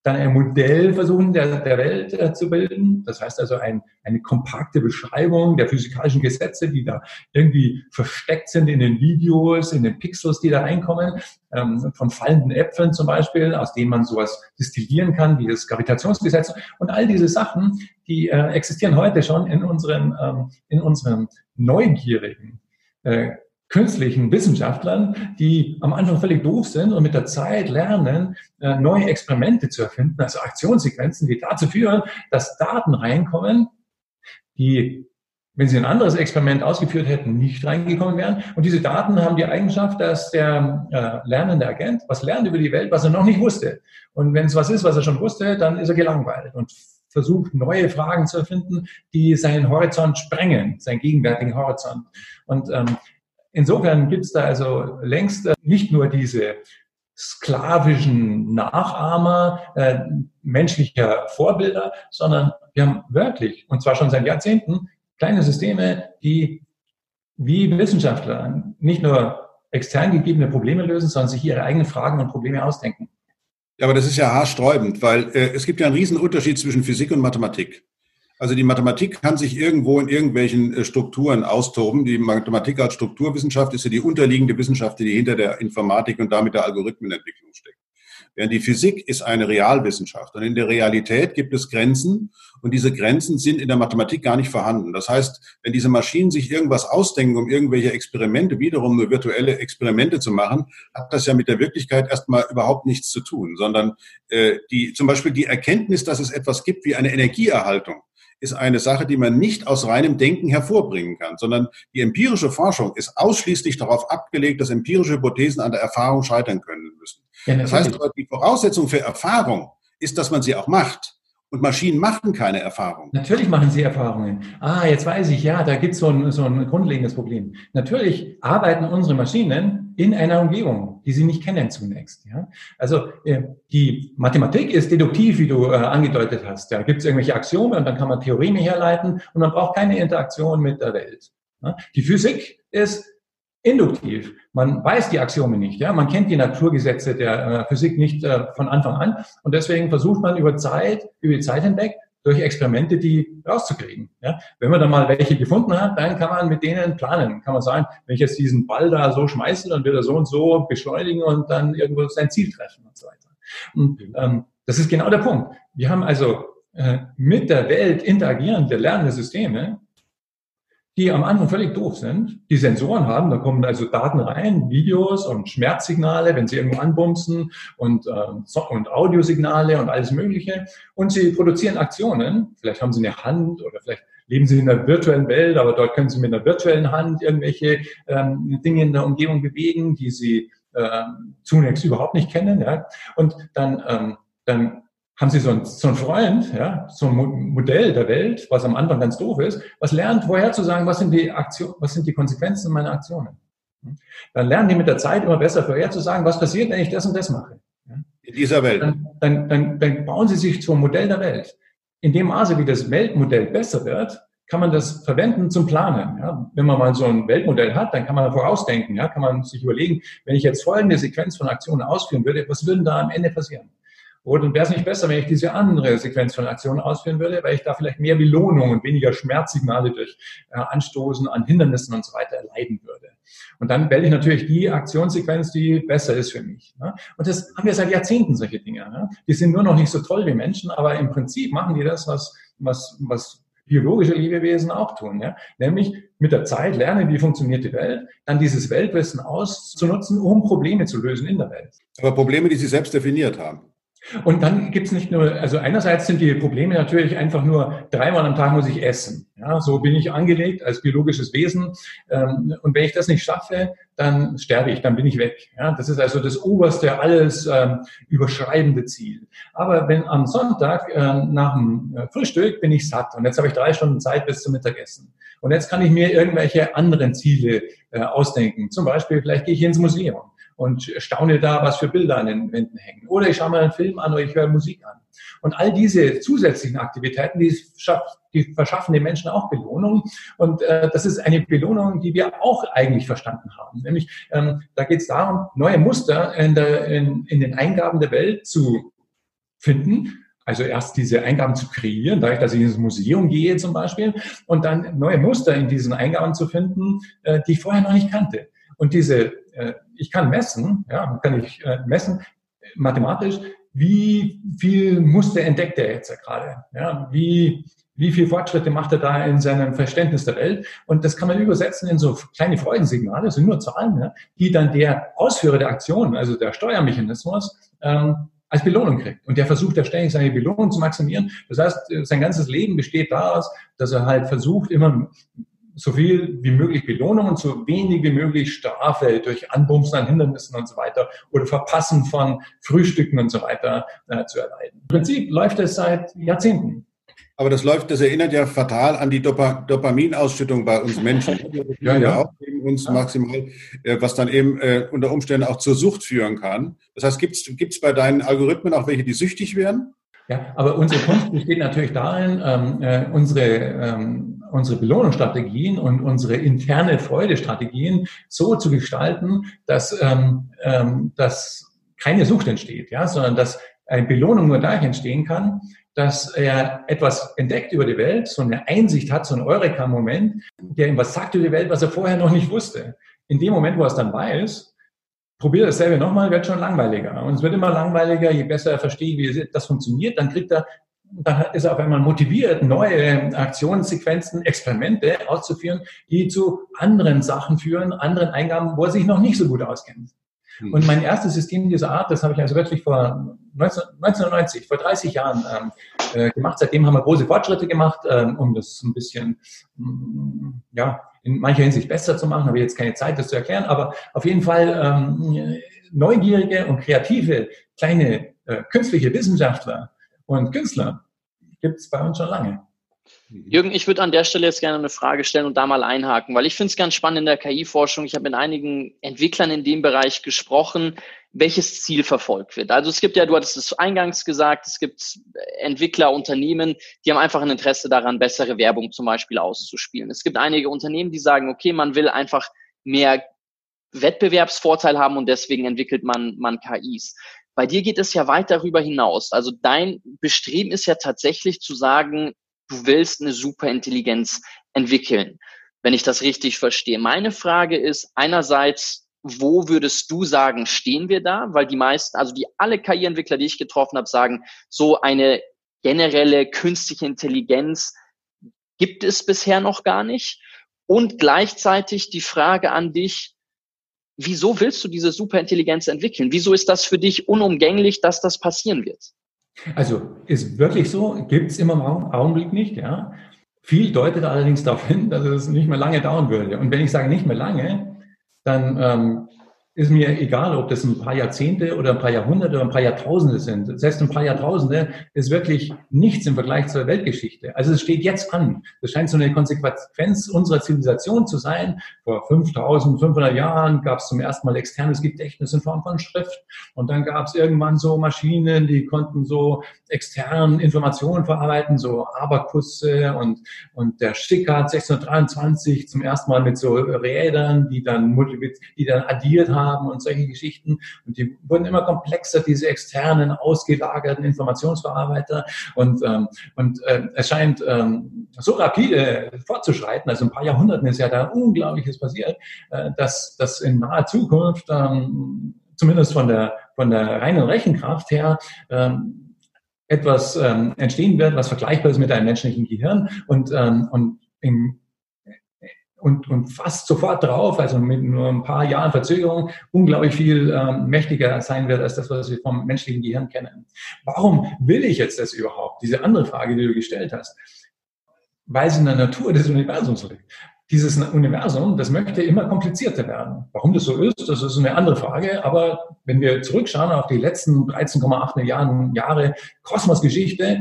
dann ein Modell versuchen der, der Welt äh, zu bilden. Das heißt also ein, eine kompakte Beschreibung der physikalischen Gesetze, die da irgendwie versteckt sind in den Videos, in den Pixels, die da reinkommen, ähm, von fallenden Äpfeln zum Beispiel, aus denen man sowas distillieren kann, wie das Gravitationsgesetz. Und all diese Sachen, die äh, existieren heute schon in unseren, ähm, in unserem neugierigen äh, künstlichen Wissenschaftlern, die am Anfang völlig doof sind und mit der Zeit lernen, äh, neue Experimente zu erfinden, also Aktionssequenzen, die dazu führen, dass Daten reinkommen, die, wenn sie ein anderes Experiment ausgeführt hätten, nicht reingekommen wären. Und diese Daten haben die Eigenschaft, dass der äh, lernende Agent was lernt über die Welt, was er noch nicht wusste. Und wenn es was ist, was er schon wusste, dann ist er gelangweilt und versucht, neue Fragen zu erfinden, die seinen Horizont sprengen, seinen gegenwärtigen Horizont. Und ähm, Insofern gibt es da also längst äh, nicht nur diese sklavischen Nachahmer äh, menschlicher Vorbilder, sondern wir haben wirklich, und zwar schon seit Jahrzehnten, kleine Systeme, die wie Wissenschaftler nicht nur extern gegebene Probleme lösen, sondern sich ihre eigenen Fragen und Probleme ausdenken. Ja, aber das ist ja haarsträubend, weil äh, es gibt ja einen riesen Unterschied zwischen Physik und Mathematik. Also die Mathematik kann sich irgendwo in irgendwelchen äh, Strukturen austoben. Die Mathematik als Strukturwissenschaft ist ja die unterliegende Wissenschaft, die hinter der Informatik und damit der Algorithmenentwicklung steckt. Während die Physik ist eine Realwissenschaft. Und in der Realität gibt es Grenzen und diese Grenzen sind in der Mathematik gar nicht vorhanden. Das heißt, wenn diese Maschinen sich irgendwas ausdenken, um irgendwelche Experimente, wiederum nur virtuelle Experimente zu machen, hat das ja mit der Wirklichkeit erstmal überhaupt nichts zu tun, sondern äh, die, zum Beispiel die Erkenntnis, dass es etwas gibt wie eine Energieerhaltung, ist eine Sache, die man nicht aus reinem Denken hervorbringen kann, sondern die empirische Forschung ist ausschließlich darauf abgelegt, dass empirische Hypothesen an der Erfahrung scheitern können müssen. Ja, das heißt aber, die Voraussetzung für Erfahrung ist, dass man sie auch macht. Und Maschinen machen keine Erfahrung. Natürlich machen sie Erfahrungen. Ah, jetzt weiß ich, ja, da gibt so es so ein grundlegendes Problem. Natürlich arbeiten unsere Maschinen in einer Umgebung, die sie nicht kennen zunächst. Ja? Also äh, die Mathematik ist deduktiv, wie du äh, angedeutet hast. Da gibt es irgendwelche Axiome und dann kann man Theoreme herleiten und man braucht keine Interaktion mit der Welt. Die Physik ist induktiv. Man weiß die Axiome nicht. Ja? Man kennt die Naturgesetze der äh, Physik nicht äh, von Anfang an. Und deswegen versucht man über Zeit, über die Zeit hinweg, durch Experimente die rauszukriegen. Ja? Wenn man dann mal welche gefunden hat, dann kann man mit denen planen. Kann man sagen, wenn ich jetzt diesen Ball da so schmeiße, dann wird er so und so beschleunigen und dann irgendwo sein Ziel treffen und so weiter. Und ähm, das ist genau der Punkt. Wir haben also äh, mit der Welt interagierende lernende Systeme, die am Anfang völlig doof sind, die Sensoren haben, da kommen also Daten rein, Videos und Schmerzsignale, wenn sie irgendwo anbumsen und, äh, und Audiosignale und alles Mögliche. Und sie produzieren Aktionen, vielleicht haben sie eine Hand oder vielleicht leben sie in einer virtuellen Welt, aber dort können sie mit einer virtuellen Hand irgendwelche ähm, Dinge in der Umgebung bewegen, die sie äh, zunächst überhaupt nicht kennen. Ja? Und dann, ähm, dann haben Sie so einen, so einen Freund, ja, so ein Modell der Welt, was am Anfang ganz doof ist, was lernt, vorher zu sagen, was sind die Aktion, was sind die Konsequenzen meiner Aktionen? Dann lernen die mit der Zeit immer besser vorher zu sagen, was passiert, wenn ich das und das mache. In dieser Welt. Dann, dann, dann, dann bauen sie sich zum Modell der Welt. In dem Maße, wie das Weltmodell besser wird, kann man das verwenden zum Planen. Ja? Wenn man mal so ein Weltmodell hat, dann kann man vorausdenken, ja? kann man sich überlegen, wenn ich jetzt folgende Sequenz von Aktionen ausführen würde, was würde da am Ende passieren? Oder wäre es nicht besser, wenn ich diese andere Sequenz von Aktionen ausführen würde, weil ich da vielleicht mehr Belohnung und weniger Schmerzsignale durch äh, Anstoßen an Hindernissen und so weiter erleiden würde. Und dann wähle ich natürlich die Aktionssequenz, die besser ist für mich. Ne? Und das haben wir seit Jahrzehnten, solche Dinge. Ne? Die sind nur noch nicht so toll wie Menschen, aber im Prinzip machen die das, was, was, was biologische Lebewesen auch tun. Ja? Nämlich mit der Zeit lernen, wie funktioniert die Welt, dann dieses Weltwissen auszunutzen, um Probleme zu lösen in der Welt. Aber Probleme, die sie selbst definiert haben. Und dann gibt's nicht nur, also einerseits sind die Probleme natürlich einfach nur, dreimal am Tag muss ich essen. Ja, so bin ich angelegt als biologisches Wesen. Ähm, und wenn ich das nicht schaffe, dann sterbe ich, dann bin ich weg. Ja, das ist also das oberste, alles ähm, überschreibende Ziel. Aber wenn am Sonntag äh, nach dem äh, Frühstück bin ich satt und jetzt habe ich drei Stunden Zeit bis zum Mittagessen. Und jetzt kann ich mir irgendwelche anderen Ziele äh, ausdenken. Zum Beispiel, vielleicht gehe ich ins Museum und staune da, was für Bilder an den Wänden hängen. Oder ich schaue mal einen Film an oder ich höre Musik an. Und all diese zusätzlichen Aktivitäten, die, die verschaffen den Menschen auch Belohnung. Und äh, das ist eine Belohnung, die wir auch eigentlich verstanden haben. Nämlich, ähm, da geht es darum, neue Muster in, der, in, in den Eingaben der Welt zu finden. Also erst diese Eingaben zu kreieren, dadurch, dass ich ins Museum gehe zum Beispiel, und dann neue Muster in diesen Eingaben zu finden, äh, die ich vorher noch nicht kannte. Und diese, äh, ich kann messen, ja, kann ich äh, messen, mathematisch, wie viel Muster entdeckt er jetzt gerade? Ja, wie, wie viel Fortschritte macht er da in seinem Verständnis der Welt? Und das kann man übersetzen in so kleine Freudensignale, das sind nur Zahlen, ja, die dann der Ausführer der Aktion, also der Steuermechanismus, ähm, als Belohnung kriegt. Und der versucht ja ständig seine Belohnung zu maximieren. Das heißt, sein ganzes Leben besteht daraus, dass er halt versucht, immer so viel wie möglich Belohnung und so wenig wie möglich Strafe durch Anbumsen an Hindernissen und so weiter oder Verpassen von Frühstücken und so weiter äh, zu erleiden. Im Prinzip läuft es seit Jahrzehnten. Aber das läuft, das erinnert ja fatal an die Dopa Dopaminausschüttung bei uns Menschen. ja, ja. Auch uns ja. maximal, äh, was dann eben äh, unter Umständen auch zur Sucht führen kann. Das heißt, gibt es bei deinen Algorithmen auch welche, die süchtig werden? Ja, aber unsere Kunst besteht natürlich darin, ähm, äh, unsere, ähm, unsere Belohnungsstrategien und unsere interne Freudestrategien so zu gestalten, dass, ähm, ähm, dass keine Sucht entsteht, ja, sondern dass eine Belohnung nur dadurch entstehen kann, dass er etwas entdeckt über die Welt, so eine Einsicht hat, so ein Eureka-Moment, der ihm was sagt über die Welt, was er vorher noch nicht wusste. In dem Moment, wo er es dann weiß, probiert dasselbe nochmal, wird schon langweiliger. Und es wird immer langweiliger, je besser er versteht, wie das funktioniert, dann kriegt er, dann ist er auf einmal motiviert, neue Aktionssequenzen, Experimente auszuführen, die zu anderen Sachen führen, anderen Eingaben, wo er sich noch nicht so gut auskennt. Hm. Und mein erstes System dieser Art, das habe ich also wirklich vor 19, 1990, vor 30 Jahren ähm, äh, gemacht. Seitdem haben wir große Fortschritte gemacht, ähm, um das ein bisschen, mm, ja, in mancher Hinsicht besser zu machen. Habe jetzt keine Zeit, das zu erklären, aber auf jeden Fall ähm, neugierige und kreative kleine äh, künstliche Wissenschaftler und Künstler gibt es bei uns schon lange. Mhm. Jürgen, ich würde an der Stelle jetzt gerne eine Frage stellen und da mal einhaken, weil ich finde es ganz spannend in der KI-Forschung. Ich habe mit einigen Entwicklern in dem Bereich gesprochen, welches Ziel verfolgt wird. Also es gibt ja, du hattest es eingangs gesagt, es gibt Entwickler, Unternehmen, die haben einfach ein Interesse daran, bessere Werbung zum Beispiel auszuspielen. Es gibt einige Unternehmen, die sagen, okay, man will einfach mehr Wettbewerbsvorteil haben und deswegen entwickelt man, man KIs. Bei dir geht es ja weit darüber hinaus. Also dein Bestreben ist ja tatsächlich zu sagen, du willst eine Superintelligenz entwickeln, wenn ich das richtig verstehe. Meine Frage ist einerseits, wo würdest du sagen, stehen wir da? Weil die meisten, also die alle KI-Entwickler, die ich getroffen habe, sagen, so eine generelle künstliche Intelligenz gibt es bisher noch gar nicht. Und gleichzeitig die Frage an dich, wieso willst du diese Superintelligenz entwickeln? Wieso ist das für dich unumgänglich, dass das passieren wird? Also ist wirklich so, gibt es im Augenblick nicht, ja. Viel deutet allerdings darauf hin, dass es nicht mehr lange dauern würde. Und wenn ich sage nicht mehr lange, dann ähm, ist mir egal, ob das ein paar Jahrzehnte oder ein paar Jahrhunderte oder ein paar Jahrtausende sind. Heißt, ein paar Jahrtausende ist wirklich nichts im Vergleich zur Weltgeschichte. Also es steht jetzt an. Das scheint so eine Konsequenz unserer Zivilisation zu sein. Vor 5500 Jahren gab es zum ersten Mal externes Gedächtnis in Form von Schrift. Und dann gab es irgendwann so Maschinen, die konnten so extern Informationen verarbeiten, so Abakusse und, und der Schickard 1623 zum ersten Mal mit so Rädern, die dann, die dann addiert haben haben und solche Geschichten. Und die wurden immer komplexer, diese externen, ausgelagerten Informationsverarbeiter. Und, ähm, und äh, es scheint ähm, so rapide fortzuschreiten, also ein paar Jahrhunderten ist ja da Unglaubliches passiert, äh, dass, dass in naher Zukunft, ähm, zumindest von der, von der reinen Rechenkraft her, ähm, etwas ähm, entstehen wird, was vergleichbar ist mit einem menschlichen Gehirn und, ähm, und im und, und fast sofort drauf, also mit nur ein paar Jahren Verzögerung, unglaublich viel ähm, mächtiger sein wird als das, was wir vom menschlichen Gehirn kennen. Warum will ich jetzt das überhaupt? Diese andere Frage, die du gestellt hast. Weil es in der Natur des Universums liegt. Dieses Universum, das möchte immer komplizierter werden. Warum das so ist, das ist eine andere Frage. Aber wenn wir zurückschauen auf die letzten 13,8 Milliarden Jahre Kosmosgeschichte,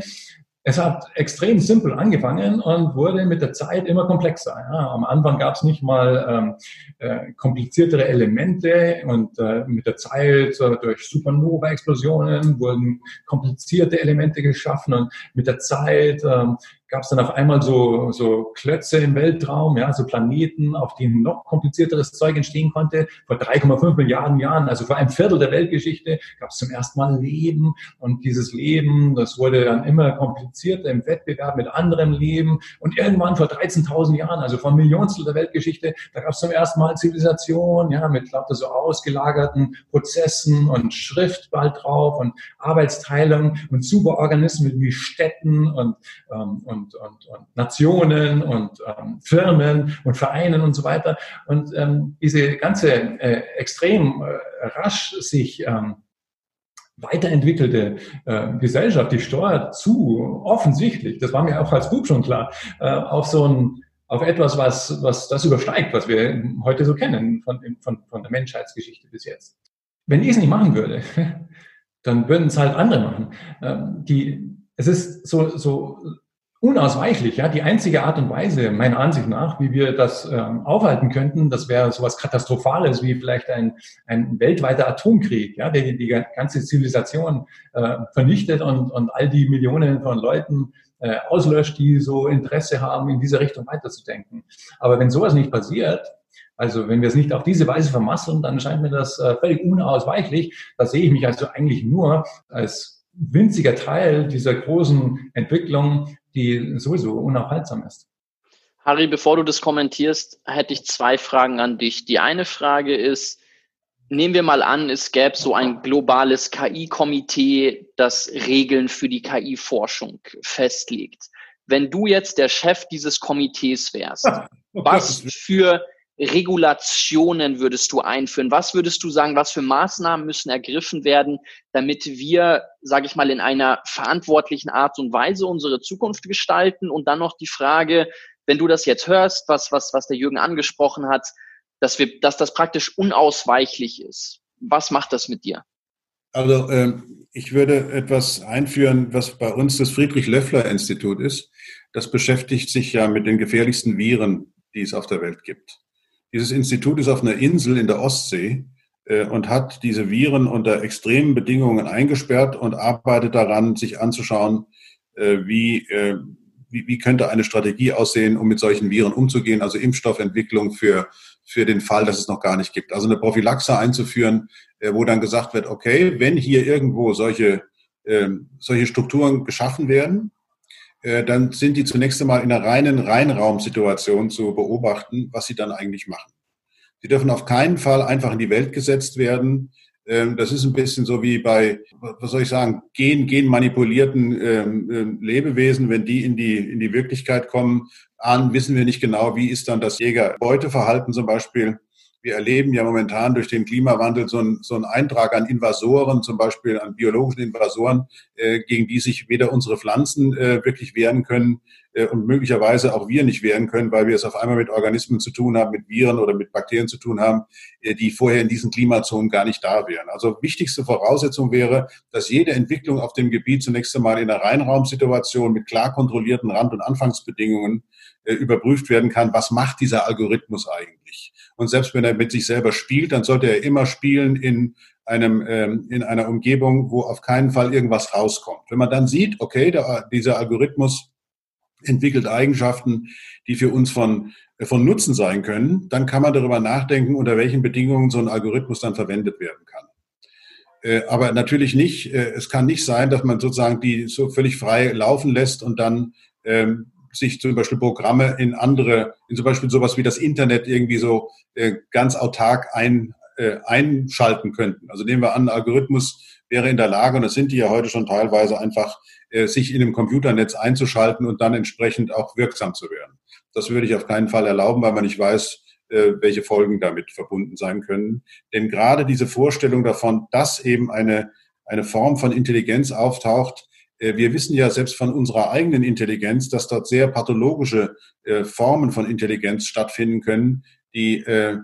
es hat extrem simpel angefangen und wurde mit der Zeit immer komplexer. Ja, am Anfang gab es nicht mal ähm, äh, kompliziertere Elemente und äh, mit der Zeit äh, durch Supernova-Explosionen wurden komplizierte Elemente geschaffen und mit der Zeit ähm, gab es dann auf einmal so, so Klötze im Weltraum, ja, so Planeten, auf denen noch komplizierteres Zeug entstehen konnte. Vor 3,5 Milliarden Jahren, also vor einem Viertel der Weltgeschichte, gab es zum ersten Mal Leben. Und dieses Leben, das wurde dann immer komplizierter im Wettbewerb mit anderem Leben. Und irgendwann vor 13.000 Jahren, also vor Millionstel der Weltgeschichte, da gab es zum ersten Mal Zivilisation, ja, mit lauter so ausgelagerten Prozessen und Schrift bald drauf und Arbeitsteilung und Superorganismen wie Städten und, ähm, und, und, und Nationen und ähm, Firmen und Vereinen und so weiter. Und ähm, diese ganze äh, extrem äh, rasch sich ähm, weiterentwickelte äh, Gesellschaft, die steuert zu offensichtlich, das war mir auch als Buch schon klar, äh, auf so ein auf etwas, was, was das übersteigt, was wir heute so kennen von, von, von der Menschheitsgeschichte bis jetzt. Wenn ich es nicht machen würde, dann würden es halt andere machen. Ähm, die, es ist so, so unausweichlich. Ja, die einzige Art und Weise, meiner Ansicht nach, wie wir das ähm, aufhalten könnten, das wäre sowas Katastrophales wie vielleicht ein, ein weltweiter Atomkrieg, ja, der die ganze Zivilisation äh, vernichtet und, und all die Millionen von Leuten äh, auslöscht, die so Interesse haben, in diese Richtung weiterzudenken. Aber wenn sowas nicht passiert, also wenn wir es nicht auf diese Weise vermasseln, dann scheint mir das äh, völlig unausweichlich. Da sehe ich mich also eigentlich nur als winziger Teil dieser großen Entwicklung, die sowieso unaufhaltsam ist. Harry, bevor du das kommentierst, hätte ich zwei Fragen an dich. Die eine Frage ist, nehmen wir mal an, es gäbe so ein globales KI-Komitee, das Regeln für die KI-Forschung festlegt. Wenn du jetzt der Chef dieses Komitees wärst, was für Regulationen würdest du einführen? Was würdest du sagen, was für Maßnahmen müssen ergriffen werden, damit wir, sage ich mal, in einer verantwortlichen Art und Weise unsere Zukunft gestalten? Und dann noch die Frage, wenn du das jetzt hörst, was, was, was der Jürgen angesprochen hat, dass wir, dass das praktisch unausweichlich ist. Was macht das mit dir? Also ähm, ich würde etwas einführen, was bei uns das Friedrich-Löffler-Institut ist. Das beschäftigt sich ja mit den gefährlichsten Viren, die es auf der Welt gibt. Dieses Institut ist auf einer Insel in der Ostsee äh, und hat diese Viren unter extremen Bedingungen eingesperrt und arbeitet daran, sich anzuschauen, äh, wie, äh, wie, wie könnte eine Strategie aussehen, um mit solchen Viren umzugehen, also Impfstoffentwicklung für, für den Fall, dass es noch gar nicht gibt. Also eine Prophylaxe einzuführen, wo dann gesagt wird, okay, wenn hier irgendwo solche, ähm, solche Strukturen geschaffen werden, äh, dann sind die zunächst einmal in einer reinen Reinraumsituation zu beobachten, was sie dann eigentlich machen. Sie dürfen auf keinen Fall einfach in die Welt gesetzt werden. Ähm, das ist ein bisschen so wie bei, was soll ich sagen, gen, genmanipulierten ähm, ähm, Lebewesen. Wenn die in die, in die Wirklichkeit kommen, ahnen, wissen wir nicht genau, wie ist dann das Jäger-Beuteverhalten zum Beispiel wir erleben ja momentan durch den Klimawandel so einen, so einen Eintrag an Invasoren, zum Beispiel an biologischen Invasoren, äh, gegen die sich weder unsere Pflanzen äh, wirklich wehren können äh, und möglicherweise auch wir nicht wehren können, weil wir es auf einmal mit Organismen zu tun haben, mit Viren oder mit Bakterien zu tun haben, äh, die vorher in diesen Klimazonen gar nicht da wären. Also wichtigste Voraussetzung wäre, dass jede Entwicklung auf dem Gebiet zunächst einmal in einer Reinraumsituation mit klar kontrollierten Rand- und Anfangsbedingungen äh, überprüft werden kann, was macht dieser Algorithmus eigentlich. Und selbst wenn er mit sich selber spielt, dann sollte er immer spielen in einem ähm, in einer Umgebung, wo auf keinen Fall irgendwas rauskommt. Wenn man dann sieht, okay, der, dieser Algorithmus entwickelt Eigenschaften, die für uns von von Nutzen sein können, dann kann man darüber nachdenken, unter welchen Bedingungen so ein Algorithmus dann verwendet werden kann. Äh, aber natürlich nicht, äh, es kann nicht sein, dass man sozusagen die so völlig frei laufen lässt und dann ähm, sich zum Beispiel Programme in andere, in zum Beispiel sowas wie das Internet irgendwie so äh, ganz autark ein, äh, einschalten könnten. Also nehmen wir an, ein Algorithmus wäre in der Lage, und das sind die ja heute schon teilweise, einfach äh, sich in einem Computernetz einzuschalten und dann entsprechend auch wirksam zu werden. Das würde ich auf keinen Fall erlauben, weil man nicht weiß, äh, welche Folgen damit verbunden sein können. Denn gerade diese Vorstellung davon, dass eben eine, eine Form von Intelligenz auftaucht, wir wissen ja selbst von unserer eigenen Intelligenz, dass dort sehr pathologische äh, Formen von Intelligenz stattfinden können, die äh,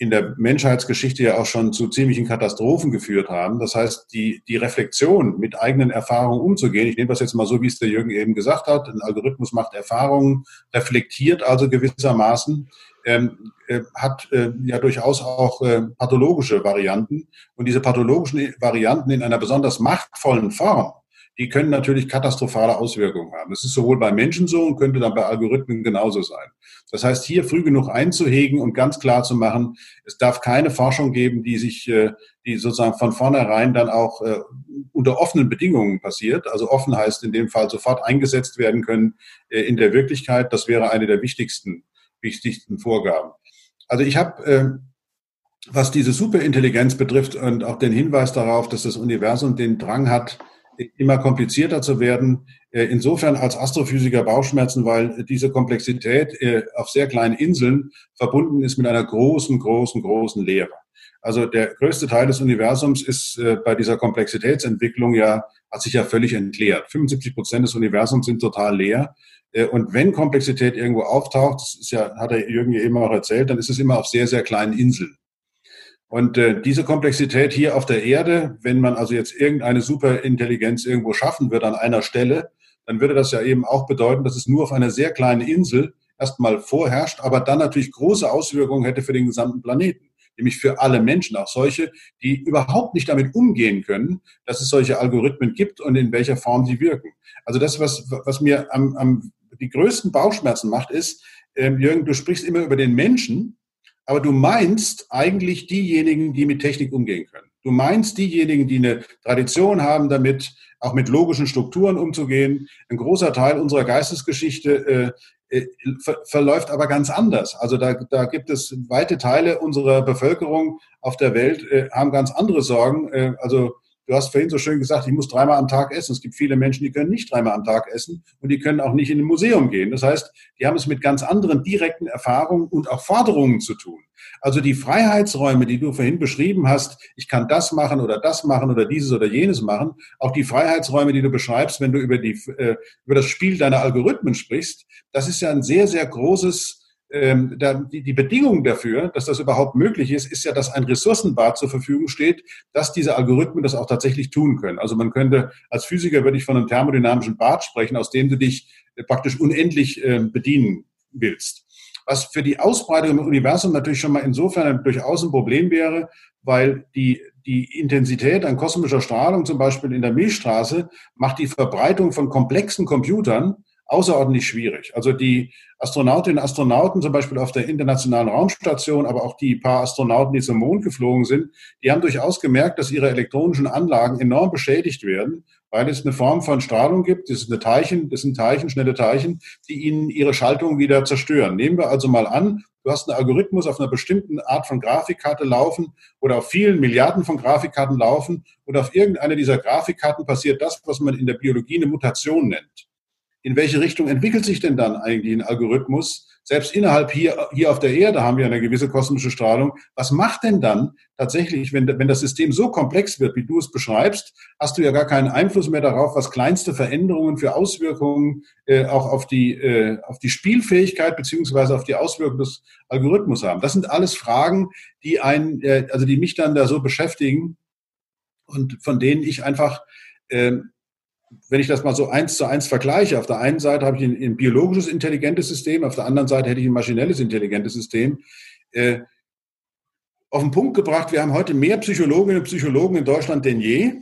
in der Menschheitsgeschichte ja auch schon zu ziemlichen Katastrophen geführt haben. Das heißt, die, die Reflexion mit eigenen Erfahrungen umzugehen, ich nehme das jetzt mal so, wie es der Jürgen eben gesagt hat, ein Algorithmus macht Erfahrungen, reflektiert also gewissermaßen, ähm, äh, hat äh, ja durchaus auch äh, pathologische Varianten. Und diese pathologischen Varianten in einer besonders machtvollen Form, die können natürlich katastrophale Auswirkungen haben. Das ist sowohl bei Menschen so und könnte dann bei Algorithmen genauso sein. Das heißt, hier früh genug einzuhegen und ganz klar zu machen, es darf keine Forschung geben, die sich, äh, die sozusagen von vornherein dann auch äh, unter offenen Bedingungen passiert. Also offen heißt in dem Fall sofort eingesetzt werden können äh, in der Wirklichkeit. Das wäre eine der wichtigsten, wichtigsten Vorgaben. Also ich habe was diese Superintelligenz betrifft und auch den Hinweis darauf, dass das Universum den Drang hat, immer komplizierter zu werden. Äh, insofern als Astrophysiker Bauchschmerzen, weil diese Komplexität äh, auf sehr kleinen Inseln verbunden ist mit einer großen, großen, großen Leere. Also der größte Teil des Universums ist äh, bei dieser Komplexitätsentwicklung ja, hat sich ja völlig entleert. 75 Prozent des Universums sind total leer. Und wenn Komplexität irgendwo auftaucht, das ist ja, hat der Jürgen ja eben auch erzählt, dann ist es immer auf sehr, sehr kleinen Inseln. Und äh, diese Komplexität hier auf der Erde, wenn man also jetzt irgendeine Superintelligenz irgendwo schaffen würde an einer Stelle, dann würde das ja eben auch bedeuten, dass es nur auf einer sehr kleinen Insel erstmal vorherrscht, aber dann natürlich große Auswirkungen hätte für den gesamten Planeten. Nämlich für alle Menschen, auch solche, die überhaupt nicht damit umgehen können, dass es solche Algorithmen gibt und in welcher Form sie wirken. Also das, was, was mir am, am die größten Bauchschmerzen macht, ist, ähm, Jürgen, du sprichst immer über den Menschen, aber du meinst eigentlich diejenigen, die mit Technik umgehen können. Du meinst diejenigen, die eine Tradition haben, damit auch mit logischen Strukturen umzugehen. Ein großer Teil unserer Geistesgeschichte äh, äh, ver verläuft aber ganz anders. Also da, da gibt es weite Teile unserer Bevölkerung auf der Welt, äh, haben ganz andere Sorgen. Äh, also Du hast vorhin so schön gesagt, ich muss dreimal am Tag essen. Es gibt viele Menschen, die können nicht dreimal am Tag essen und die können auch nicht in ein Museum gehen. Das heißt, die haben es mit ganz anderen direkten Erfahrungen und auch Forderungen zu tun. Also die Freiheitsräume, die du vorhin beschrieben hast, ich kann das machen oder das machen oder dieses oder jenes machen, auch die Freiheitsräume, die du beschreibst, wenn du über, die, äh, über das Spiel deiner Algorithmen sprichst, das ist ja ein sehr, sehr großes ähm, die, Bedingung dafür, dass das überhaupt möglich ist, ist ja, dass ein Ressourcenbad zur Verfügung steht, dass diese Algorithmen das auch tatsächlich tun können. Also man könnte, als Physiker würde ich von einem thermodynamischen Bad sprechen, aus dem du dich äh, praktisch unendlich äh, bedienen willst. Was für die Ausbreitung im Universum natürlich schon mal insofern durchaus ein Problem wäre, weil die, die Intensität an kosmischer Strahlung, zum Beispiel in der Milchstraße, macht die Verbreitung von komplexen Computern außerordentlich schwierig. Also die Astronautinnen und Astronauten zum Beispiel auf der internationalen Raumstation, aber auch die paar Astronauten, die zum Mond geflogen sind, die haben durchaus gemerkt, dass ihre elektronischen Anlagen enorm beschädigt werden, weil es eine Form von Strahlung gibt, das ist eine Teilchen, das sind Teilchen, schnelle Teilchen, die ihnen ihre Schaltung wieder zerstören. Nehmen wir also mal an, du hast einen Algorithmus auf einer bestimmten Art von Grafikkarte laufen oder auf vielen Milliarden von Grafikkarten laufen und auf irgendeiner dieser Grafikkarten passiert das, was man in der Biologie eine Mutation nennt in welche Richtung entwickelt sich denn dann eigentlich ein Algorithmus? Selbst innerhalb hier, hier auf der Erde haben wir eine gewisse kosmische Strahlung. Was macht denn dann tatsächlich, wenn, wenn das System so komplex wird, wie du es beschreibst, hast du ja gar keinen Einfluss mehr darauf, was kleinste Veränderungen für Auswirkungen äh, auch auf die, äh, auf die Spielfähigkeit beziehungsweise auf die Auswirkungen des Algorithmus haben. Das sind alles Fragen, die ein, äh, also die mich dann da so beschäftigen und von denen ich einfach äh, wenn ich das mal so eins zu eins vergleiche, auf der einen Seite habe ich ein, ein biologisches intelligentes System, auf der anderen Seite hätte ich ein maschinelles intelligentes System. Äh, auf den Punkt gebracht, wir haben heute mehr Psychologinnen und Psychologen in Deutschland denn je.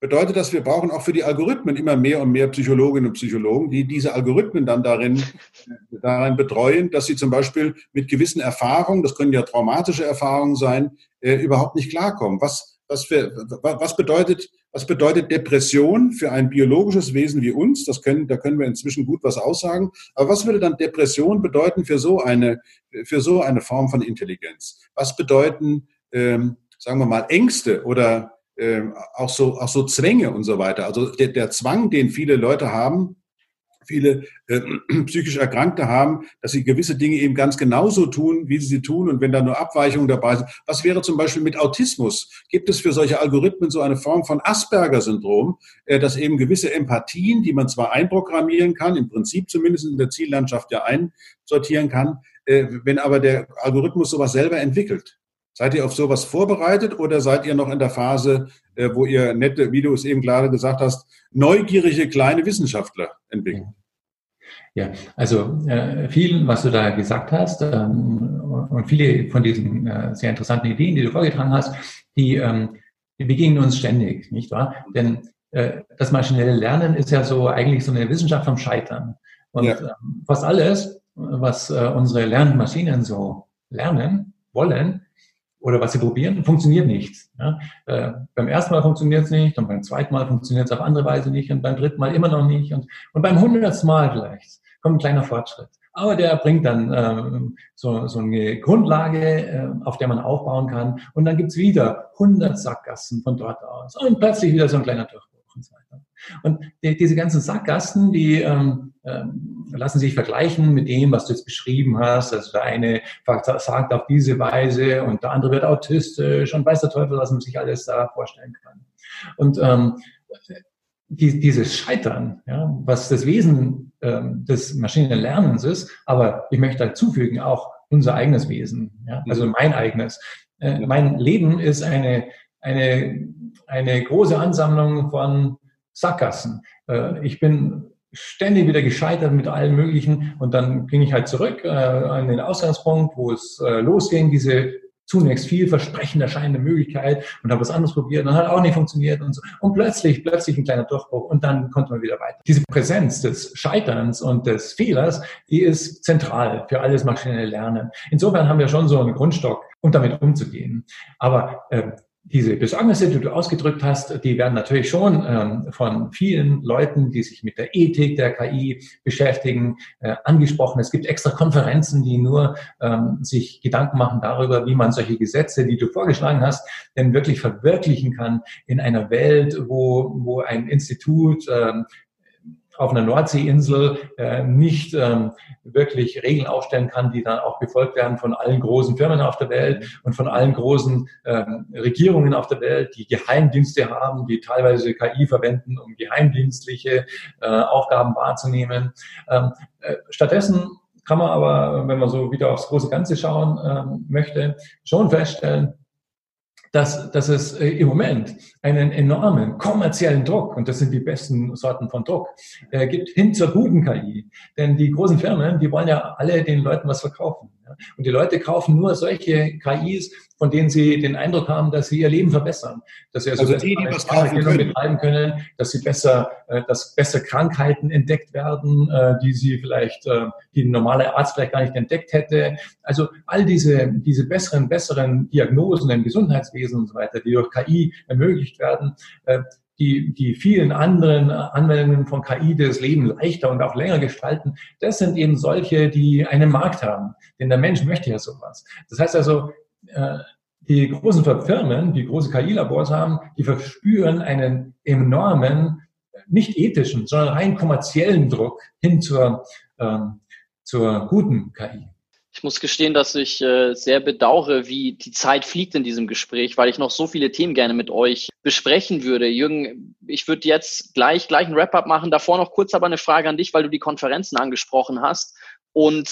Bedeutet das, wir brauchen auch für die Algorithmen immer mehr und mehr Psychologinnen und Psychologen, die diese Algorithmen dann darin, darin betreuen, dass sie zum Beispiel mit gewissen Erfahrungen, das können ja traumatische Erfahrungen sein, äh, überhaupt nicht klarkommen. Was, was, für, was bedeutet was bedeutet Depression für ein biologisches Wesen wie uns? Das können, da können wir inzwischen gut was aussagen. Aber was würde dann Depression bedeuten für so eine, für so eine Form von Intelligenz? Was bedeuten, ähm, sagen wir mal, Ängste oder ähm, auch so, auch so Zwänge und so weiter? Also der, der Zwang, den viele Leute haben, viele äh, psychisch Erkrankte haben, dass sie gewisse Dinge eben ganz genauso tun, wie sie sie tun und wenn da nur Abweichungen dabei sind. Was wäre zum Beispiel mit Autismus? Gibt es für solche Algorithmen so eine Form von Asperger-Syndrom, äh, dass eben gewisse Empathien, die man zwar einprogrammieren kann, im Prinzip zumindest in der Ziellandschaft ja einsortieren kann, äh, wenn aber der Algorithmus sowas selber entwickelt? Seid ihr auf sowas vorbereitet oder seid ihr noch in der Phase, äh, wo ihr nette, wie du es eben gerade gesagt hast, neugierige kleine Wissenschaftler entwickeln? Ja, also äh, viel, was du da gesagt hast ähm, und viele von diesen äh, sehr interessanten Ideen, die du vorgetragen hast, die, ähm, die begegnen uns ständig, nicht wahr? Denn äh, das maschinelle Lernen ist ja so eigentlich so eine Wissenschaft vom Scheitern. Und ja. Ähm, fast alles, was unsere Lernmaschinen so lernen wollen oder was sie probieren, funktioniert nicht. Ja? Äh, beim ersten Mal funktioniert es nicht und beim zweiten Mal funktioniert es auf andere Weise nicht und beim dritten Mal immer noch nicht und, und beim hundertsten Mal vielleicht kommt ein kleiner Fortschritt. Aber der bringt dann ähm, so, so eine Grundlage, äh, auf der man aufbauen kann. Und dann gibt's wieder 100 Sackgassen von dort aus. Und plötzlich wieder so ein kleiner Durchbruch und die, diese ganzen Sackgassen, die ähm, ähm, lassen sich vergleichen mit dem, was du jetzt beschrieben hast. Also der eine sagt auf diese Weise und der andere wird autistisch und weiß der Teufel, was man sich alles da vorstellen kann. Und ähm, die, dieses Scheitern, ja, was das Wesen ähm, des Maschinenlernens ist, aber ich möchte dazufügen auch unser eigenes Wesen, ja, also mhm. mein eigenes. Äh, mein Leben ist eine, eine, eine große Ansammlung von Sackgassen. Äh, ich bin ständig wieder gescheitert mit allen möglichen und dann ging ich halt zurück äh, an den Ausgangspunkt, wo es äh, losging, diese zunächst vielversprechend erscheinende Möglichkeit und habe was anderes probiert und hat auch nicht funktioniert und so. Und plötzlich, plötzlich ein kleiner Durchbruch und dann konnte man wieder weiter. Diese Präsenz des Scheiterns und des Fehlers, die ist zentral für alles maschinelle Lernen. Insofern haben wir schon so einen Grundstock, um damit umzugehen. Aber äh, diese Besorgnisse, die du ausgedrückt hast, die werden natürlich schon ähm, von vielen Leuten, die sich mit der Ethik der KI beschäftigen, äh, angesprochen. Es gibt extra Konferenzen, die nur ähm, sich Gedanken machen darüber, wie man solche Gesetze, die du vorgeschlagen hast, denn wirklich verwirklichen kann in einer Welt, wo, wo ein Institut ähm, auf einer Nordseeinsel äh, nicht ähm, wirklich Regeln aufstellen kann, die dann auch befolgt werden von allen großen Firmen auf der Welt und von allen großen ähm, Regierungen auf der Welt, die Geheimdienste haben, die teilweise KI verwenden, um geheimdienstliche äh, Aufgaben wahrzunehmen. Ähm, äh, stattdessen kann man aber, wenn man so wieder aufs große Ganze schauen ähm, möchte, schon feststellen, dass, dass es äh, im Moment einen enormen kommerziellen Druck, und das sind die besten Sorten von Druck, äh, gibt hin zur guten KI. Denn die großen Firmen, die wollen ja alle den Leuten was verkaufen. Und die Leute kaufen nur solche KIs, von denen sie den Eindruck haben, dass sie ihr Leben verbessern, dass sie also, also die, die was kaufen können. betreiben können, dass sie besser, äh, dass besser Krankheiten entdeckt werden, äh, die sie vielleicht, äh, die ein normaler Arzt vielleicht gar nicht entdeckt hätte. Also all diese, diese besseren, besseren Diagnosen im Gesundheitswesen und so weiter, die durch KI ermöglicht werden, die, die vielen anderen Anwendungen von KI das Leben leichter und auch länger gestalten, das sind eben solche, die einen Markt haben. Denn der Mensch möchte ja sowas. Das heißt also, äh, die großen Firmen, die große KI-Labors haben, die verspüren einen enormen, nicht ethischen, sondern rein kommerziellen Druck hin zur, ähm, zur guten KI. Muss gestehen, dass ich äh, sehr bedauere, wie die Zeit fliegt in diesem Gespräch, weil ich noch so viele Themen gerne mit euch besprechen würde. Jürgen, ich würde jetzt gleich, gleich ein Wrap-up machen. Davor noch kurz aber eine Frage an dich, weil du die Konferenzen angesprochen hast. Und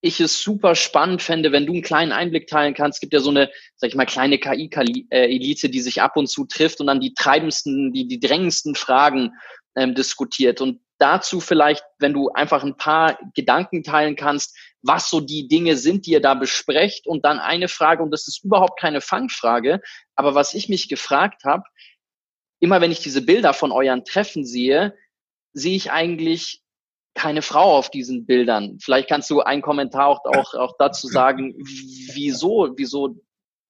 ich es super spannend fände, wenn du einen kleinen Einblick teilen kannst. Es gibt ja so eine, sag ich mal, kleine KI-Elite, die sich ab und zu trifft und dann die treibendsten, die, die drängendsten Fragen ähm, diskutiert. Und dazu vielleicht, wenn du einfach ein paar Gedanken teilen kannst, was so die Dinge sind, die ihr da besprecht. Und dann eine Frage, und das ist überhaupt keine Fangfrage, aber was ich mich gefragt habe, immer wenn ich diese Bilder von euren Treffen sehe, sehe ich eigentlich keine Frau auf diesen Bildern. Vielleicht kannst du einen Kommentar auch, auch, auch dazu sagen, wieso, wieso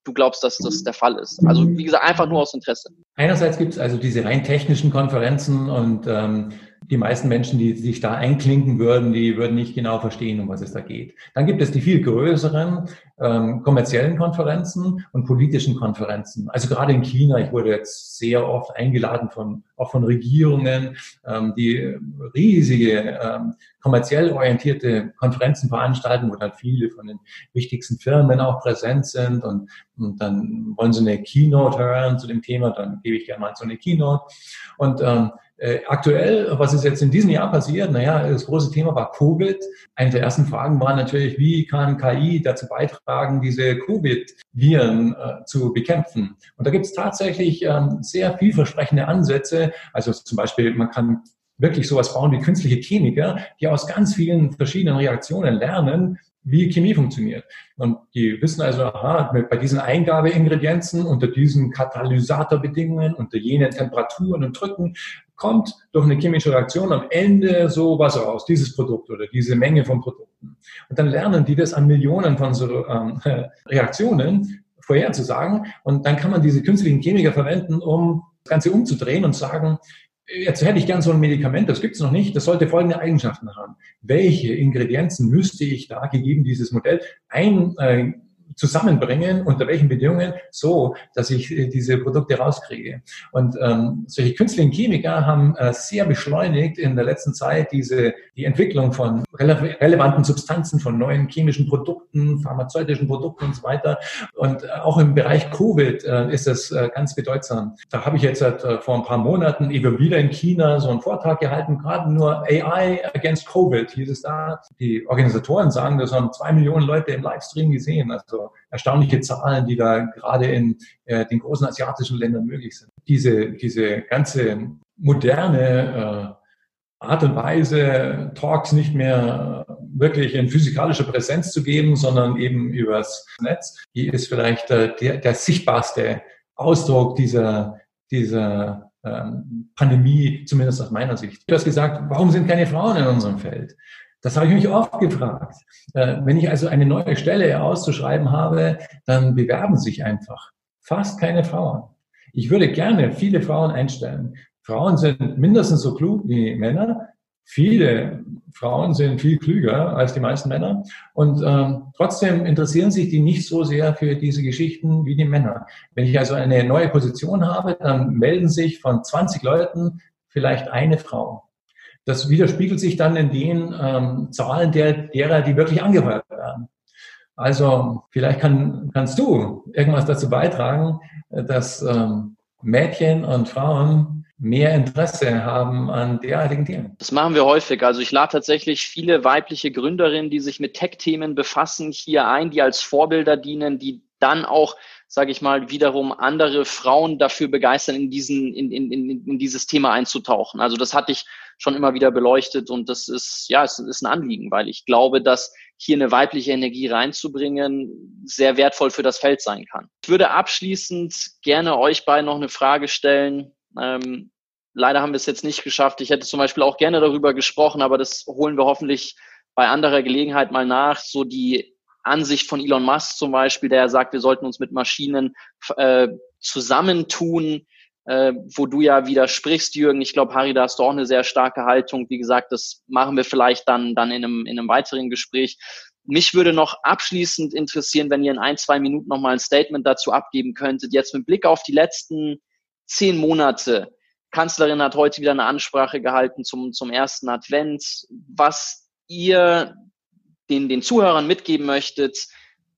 du glaubst, dass das der Fall ist. Also wie gesagt, einfach nur aus Interesse. Einerseits gibt es also diese rein technischen Konferenzen und ähm, die meisten Menschen, die sich da einklinken würden, die würden nicht genau verstehen, um was es da geht. Dann gibt es die viel größeren ähm, kommerziellen Konferenzen und politischen Konferenzen. Also gerade in China, ich wurde jetzt sehr oft eingeladen von auch von Regierungen, ähm, die riesige ähm, kommerziell orientierte Konferenzen veranstalten, wo dann viele von den wichtigsten Firmen auch präsent sind und, und dann wollen sie eine Keynote hören zu dem Thema, dann gebe ich gerne mal so eine Keynote und ähm, äh, aktuell, was ist jetzt in diesem Jahr passiert? Naja, das große Thema war Covid. Eine der ersten Fragen war natürlich, wie kann KI dazu beitragen, diese Covid-Viren äh, zu bekämpfen? Und da gibt es tatsächlich ähm, sehr vielversprechende Ansätze. Also zum Beispiel, man kann wirklich sowas bauen wie künstliche Chemiker, die aus ganz vielen verschiedenen Reaktionen lernen, wie Chemie funktioniert. Und die wissen also, aha, bei diesen Eingabeingredienzen, unter diesen Katalysatorbedingungen, unter jenen Temperaturen und Drücken, kommt durch eine chemische Reaktion am Ende so was raus, dieses Produkt oder diese Menge von Produkten. Und dann lernen die das an Millionen von so ähm, Reaktionen vorherzusagen. Und dann kann man diese künstlichen Chemiker verwenden, um das Ganze umzudrehen und sagen, jetzt hätte ich gern so ein Medikament, das gibt es noch nicht, das sollte folgende Eigenschaften haben. Welche Ingredienzen müsste ich da, gegeben dieses Modell, ein, äh, zusammenbringen, unter welchen Bedingungen, so, dass ich äh, diese Produkte rauskriege. Und ähm, solche künstlichen Chemiker haben äh, sehr beschleunigt in der letzten Zeit diese, die Entwicklung von rele relevanten Substanzen, von neuen chemischen Produkten, pharmazeutischen Produkten und so weiter. Und äh, auch im Bereich Covid äh, ist das äh, ganz bedeutsam. Da habe ich jetzt äh, vor ein paar Monaten eben wieder in China so einen Vortrag gehalten, gerade nur AI against Covid hieß es da. Die Organisatoren sagen, das haben zwei Millionen Leute im Livestream gesehen. Also erstaunliche Zahlen, die da gerade in äh, den großen asiatischen Ländern möglich sind. Diese, diese ganze moderne äh, Art und Weise, Talks nicht mehr wirklich in physikalischer Präsenz zu geben, sondern eben übers Netz, die ist vielleicht äh, der, der sichtbarste Ausdruck dieser, dieser ähm, Pandemie, zumindest aus meiner Sicht. Du hast gesagt, warum sind keine Frauen in unserem Feld? Das habe ich mich oft gefragt. Äh, wenn ich also eine neue Stelle auszuschreiben habe, dann bewerben sich einfach fast keine Frauen. Ich würde gerne viele Frauen einstellen. Frauen sind mindestens so klug wie Männer. Viele Frauen sind viel klüger als die meisten Männer. Und ähm, trotzdem interessieren sich die nicht so sehr für diese Geschichten wie die Männer. Wenn ich also eine neue Position habe, dann melden sich von 20 Leuten vielleicht eine Frau. Das widerspiegelt sich dann in den ähm, Zahlen der, derer, die wirklich angeheuert werden. Also vielleicht kann, kannst du irgendwas dazu beitragen, dass ähm, Mädchen und Frauen mehr Interesse haben an derartigen Themen. Das machen wir häufig. Also ich lade tatsächlich viele weibliche Gründerinnen, die sich mit Tech-Themen befassen, hier ein, die als Vorbilder dienen, die dann auch sage ich mal, wiederum andere Frauen dafür begeistern, in, diesen, in, in, in, in dieses Thema einzutauchen. Also das hatte ich schon immer wieder beleuchtet und das ist, ja, es ist ein Anliegen, weil ich glaube, dass hier eine weibliche Energie reinzubringen sehr wertvoll für das Feld sein kann. Ich würde abschließend gerne euch beiden noch eine Frage stellen. Ähm, leider haben wir es jetzt nicht geschafft. Ich hätte zum Beispiel auch gerne darüber gesprochen, aber das holen wir hoffentlich bei anderer Gelegenheit mal nach. So die Ansicht von Elon Musk zum Beispiel, der sagt, wir sollten uns mit Maschinen äh, zusammentun, äh, wo du ja widersprichst, Jürgen. Ich glaube, Harry, da hast du auch eine sehr starke Haltung. Wie gesagt, das machen wir vielleicht dann, dann in, einem, in einem weiteren Gespräch. Mich würde noch abschließend interessieren, wenn ihr in ein, zwei Minuten nochmal ein Statement dazu abgeben könntet. Jetzt mit Blick auf die letzten zehn Monate. Kanzlerin hat heute wieder eine Ansprache gehalten zum, zum ersten Advent. Was ihr den, den Zuhörern mitgeben möchtet,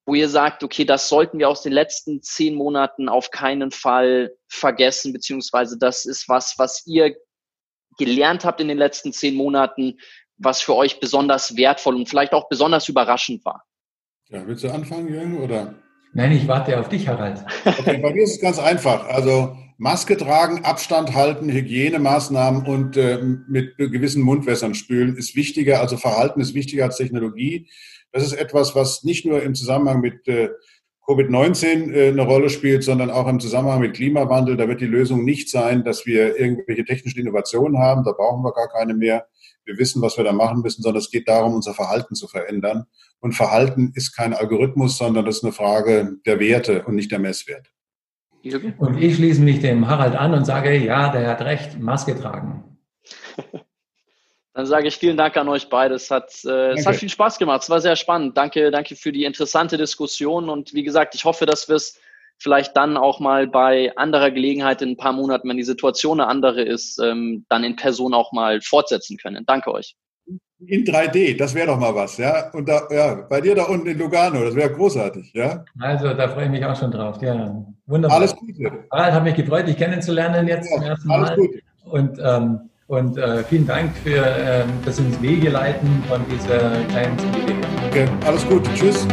wo ihr sagt, okay, das sollten wir aus den letzten zehn Monaten auf keinen Fall vergessen, beziehungsweise das ist was, was ihr gelernt habt in den letzten zehn Monaten, was für euch besonders wertvoll und vielleicht auch besonders überraschend war? Ja, willst du anfangen, Jürgen, oder? Nein, ich warte auf dich, Harald. Okay, bei mir ist es ganz einfach. Also Maske tragen, Abstand halten, Hygienemaßnahmen und äh, mit gewissen Mundwässern spülen ist wichtiger. Also Verhalten ist wichtiger als Technologie. Das ist etwas, was nicht nur im Zusammenhang mit äh, Covid-19 äh, eine Rolle spielt, sondern auch im Zusammenhang mit Klimawandel. Da wird die Lösung nicht sein, dass wir irgendwelche technischen Innovationen haben. Da brauchen wir gar keine mehr. Wir wissen, was wir da machen müssen, sondern es geht darum, unser Verhalten zu verändern. Und Verhalten ist kein Algorithmus, sondern das ist eine Frage der Werte und nicht der Messwerte. Und ich schließe mich dem Harald an und sage, ja, der hat recht, Maske tragen. Dann sage ich vielen Dank an euch beide. Es hat, äh, es hat viel Spaß gemacht. Es war sehr spannend. Danke, danke für die interessante Diskussion. Und wie gesagt, ich hoffe, dass wir es vielleicht dann auch mal bei anderer Gelegenheit in ein paar Monaten, wenn die Situation eine andere ist, ähm, dann in Person auch mal fortsetzen können. Danke euch. In 3D, das wäre doch mal was, ja. Und da, ja, bei dir da unten in Lugano, das wäre großartig, ja. Also, da freue ich mich auch schon drauf. Ja, wunderbar. Alles Gute. Harald, hat mich gefreut, dich kennenzulernen jetzt ja, zum ersten Mal. Alles Gute. Und, ähm, und äh, vielen Dank für ähm, das ins Wege leiten von dieser kleinen Idee. Okay, alles Gute. Tschüss.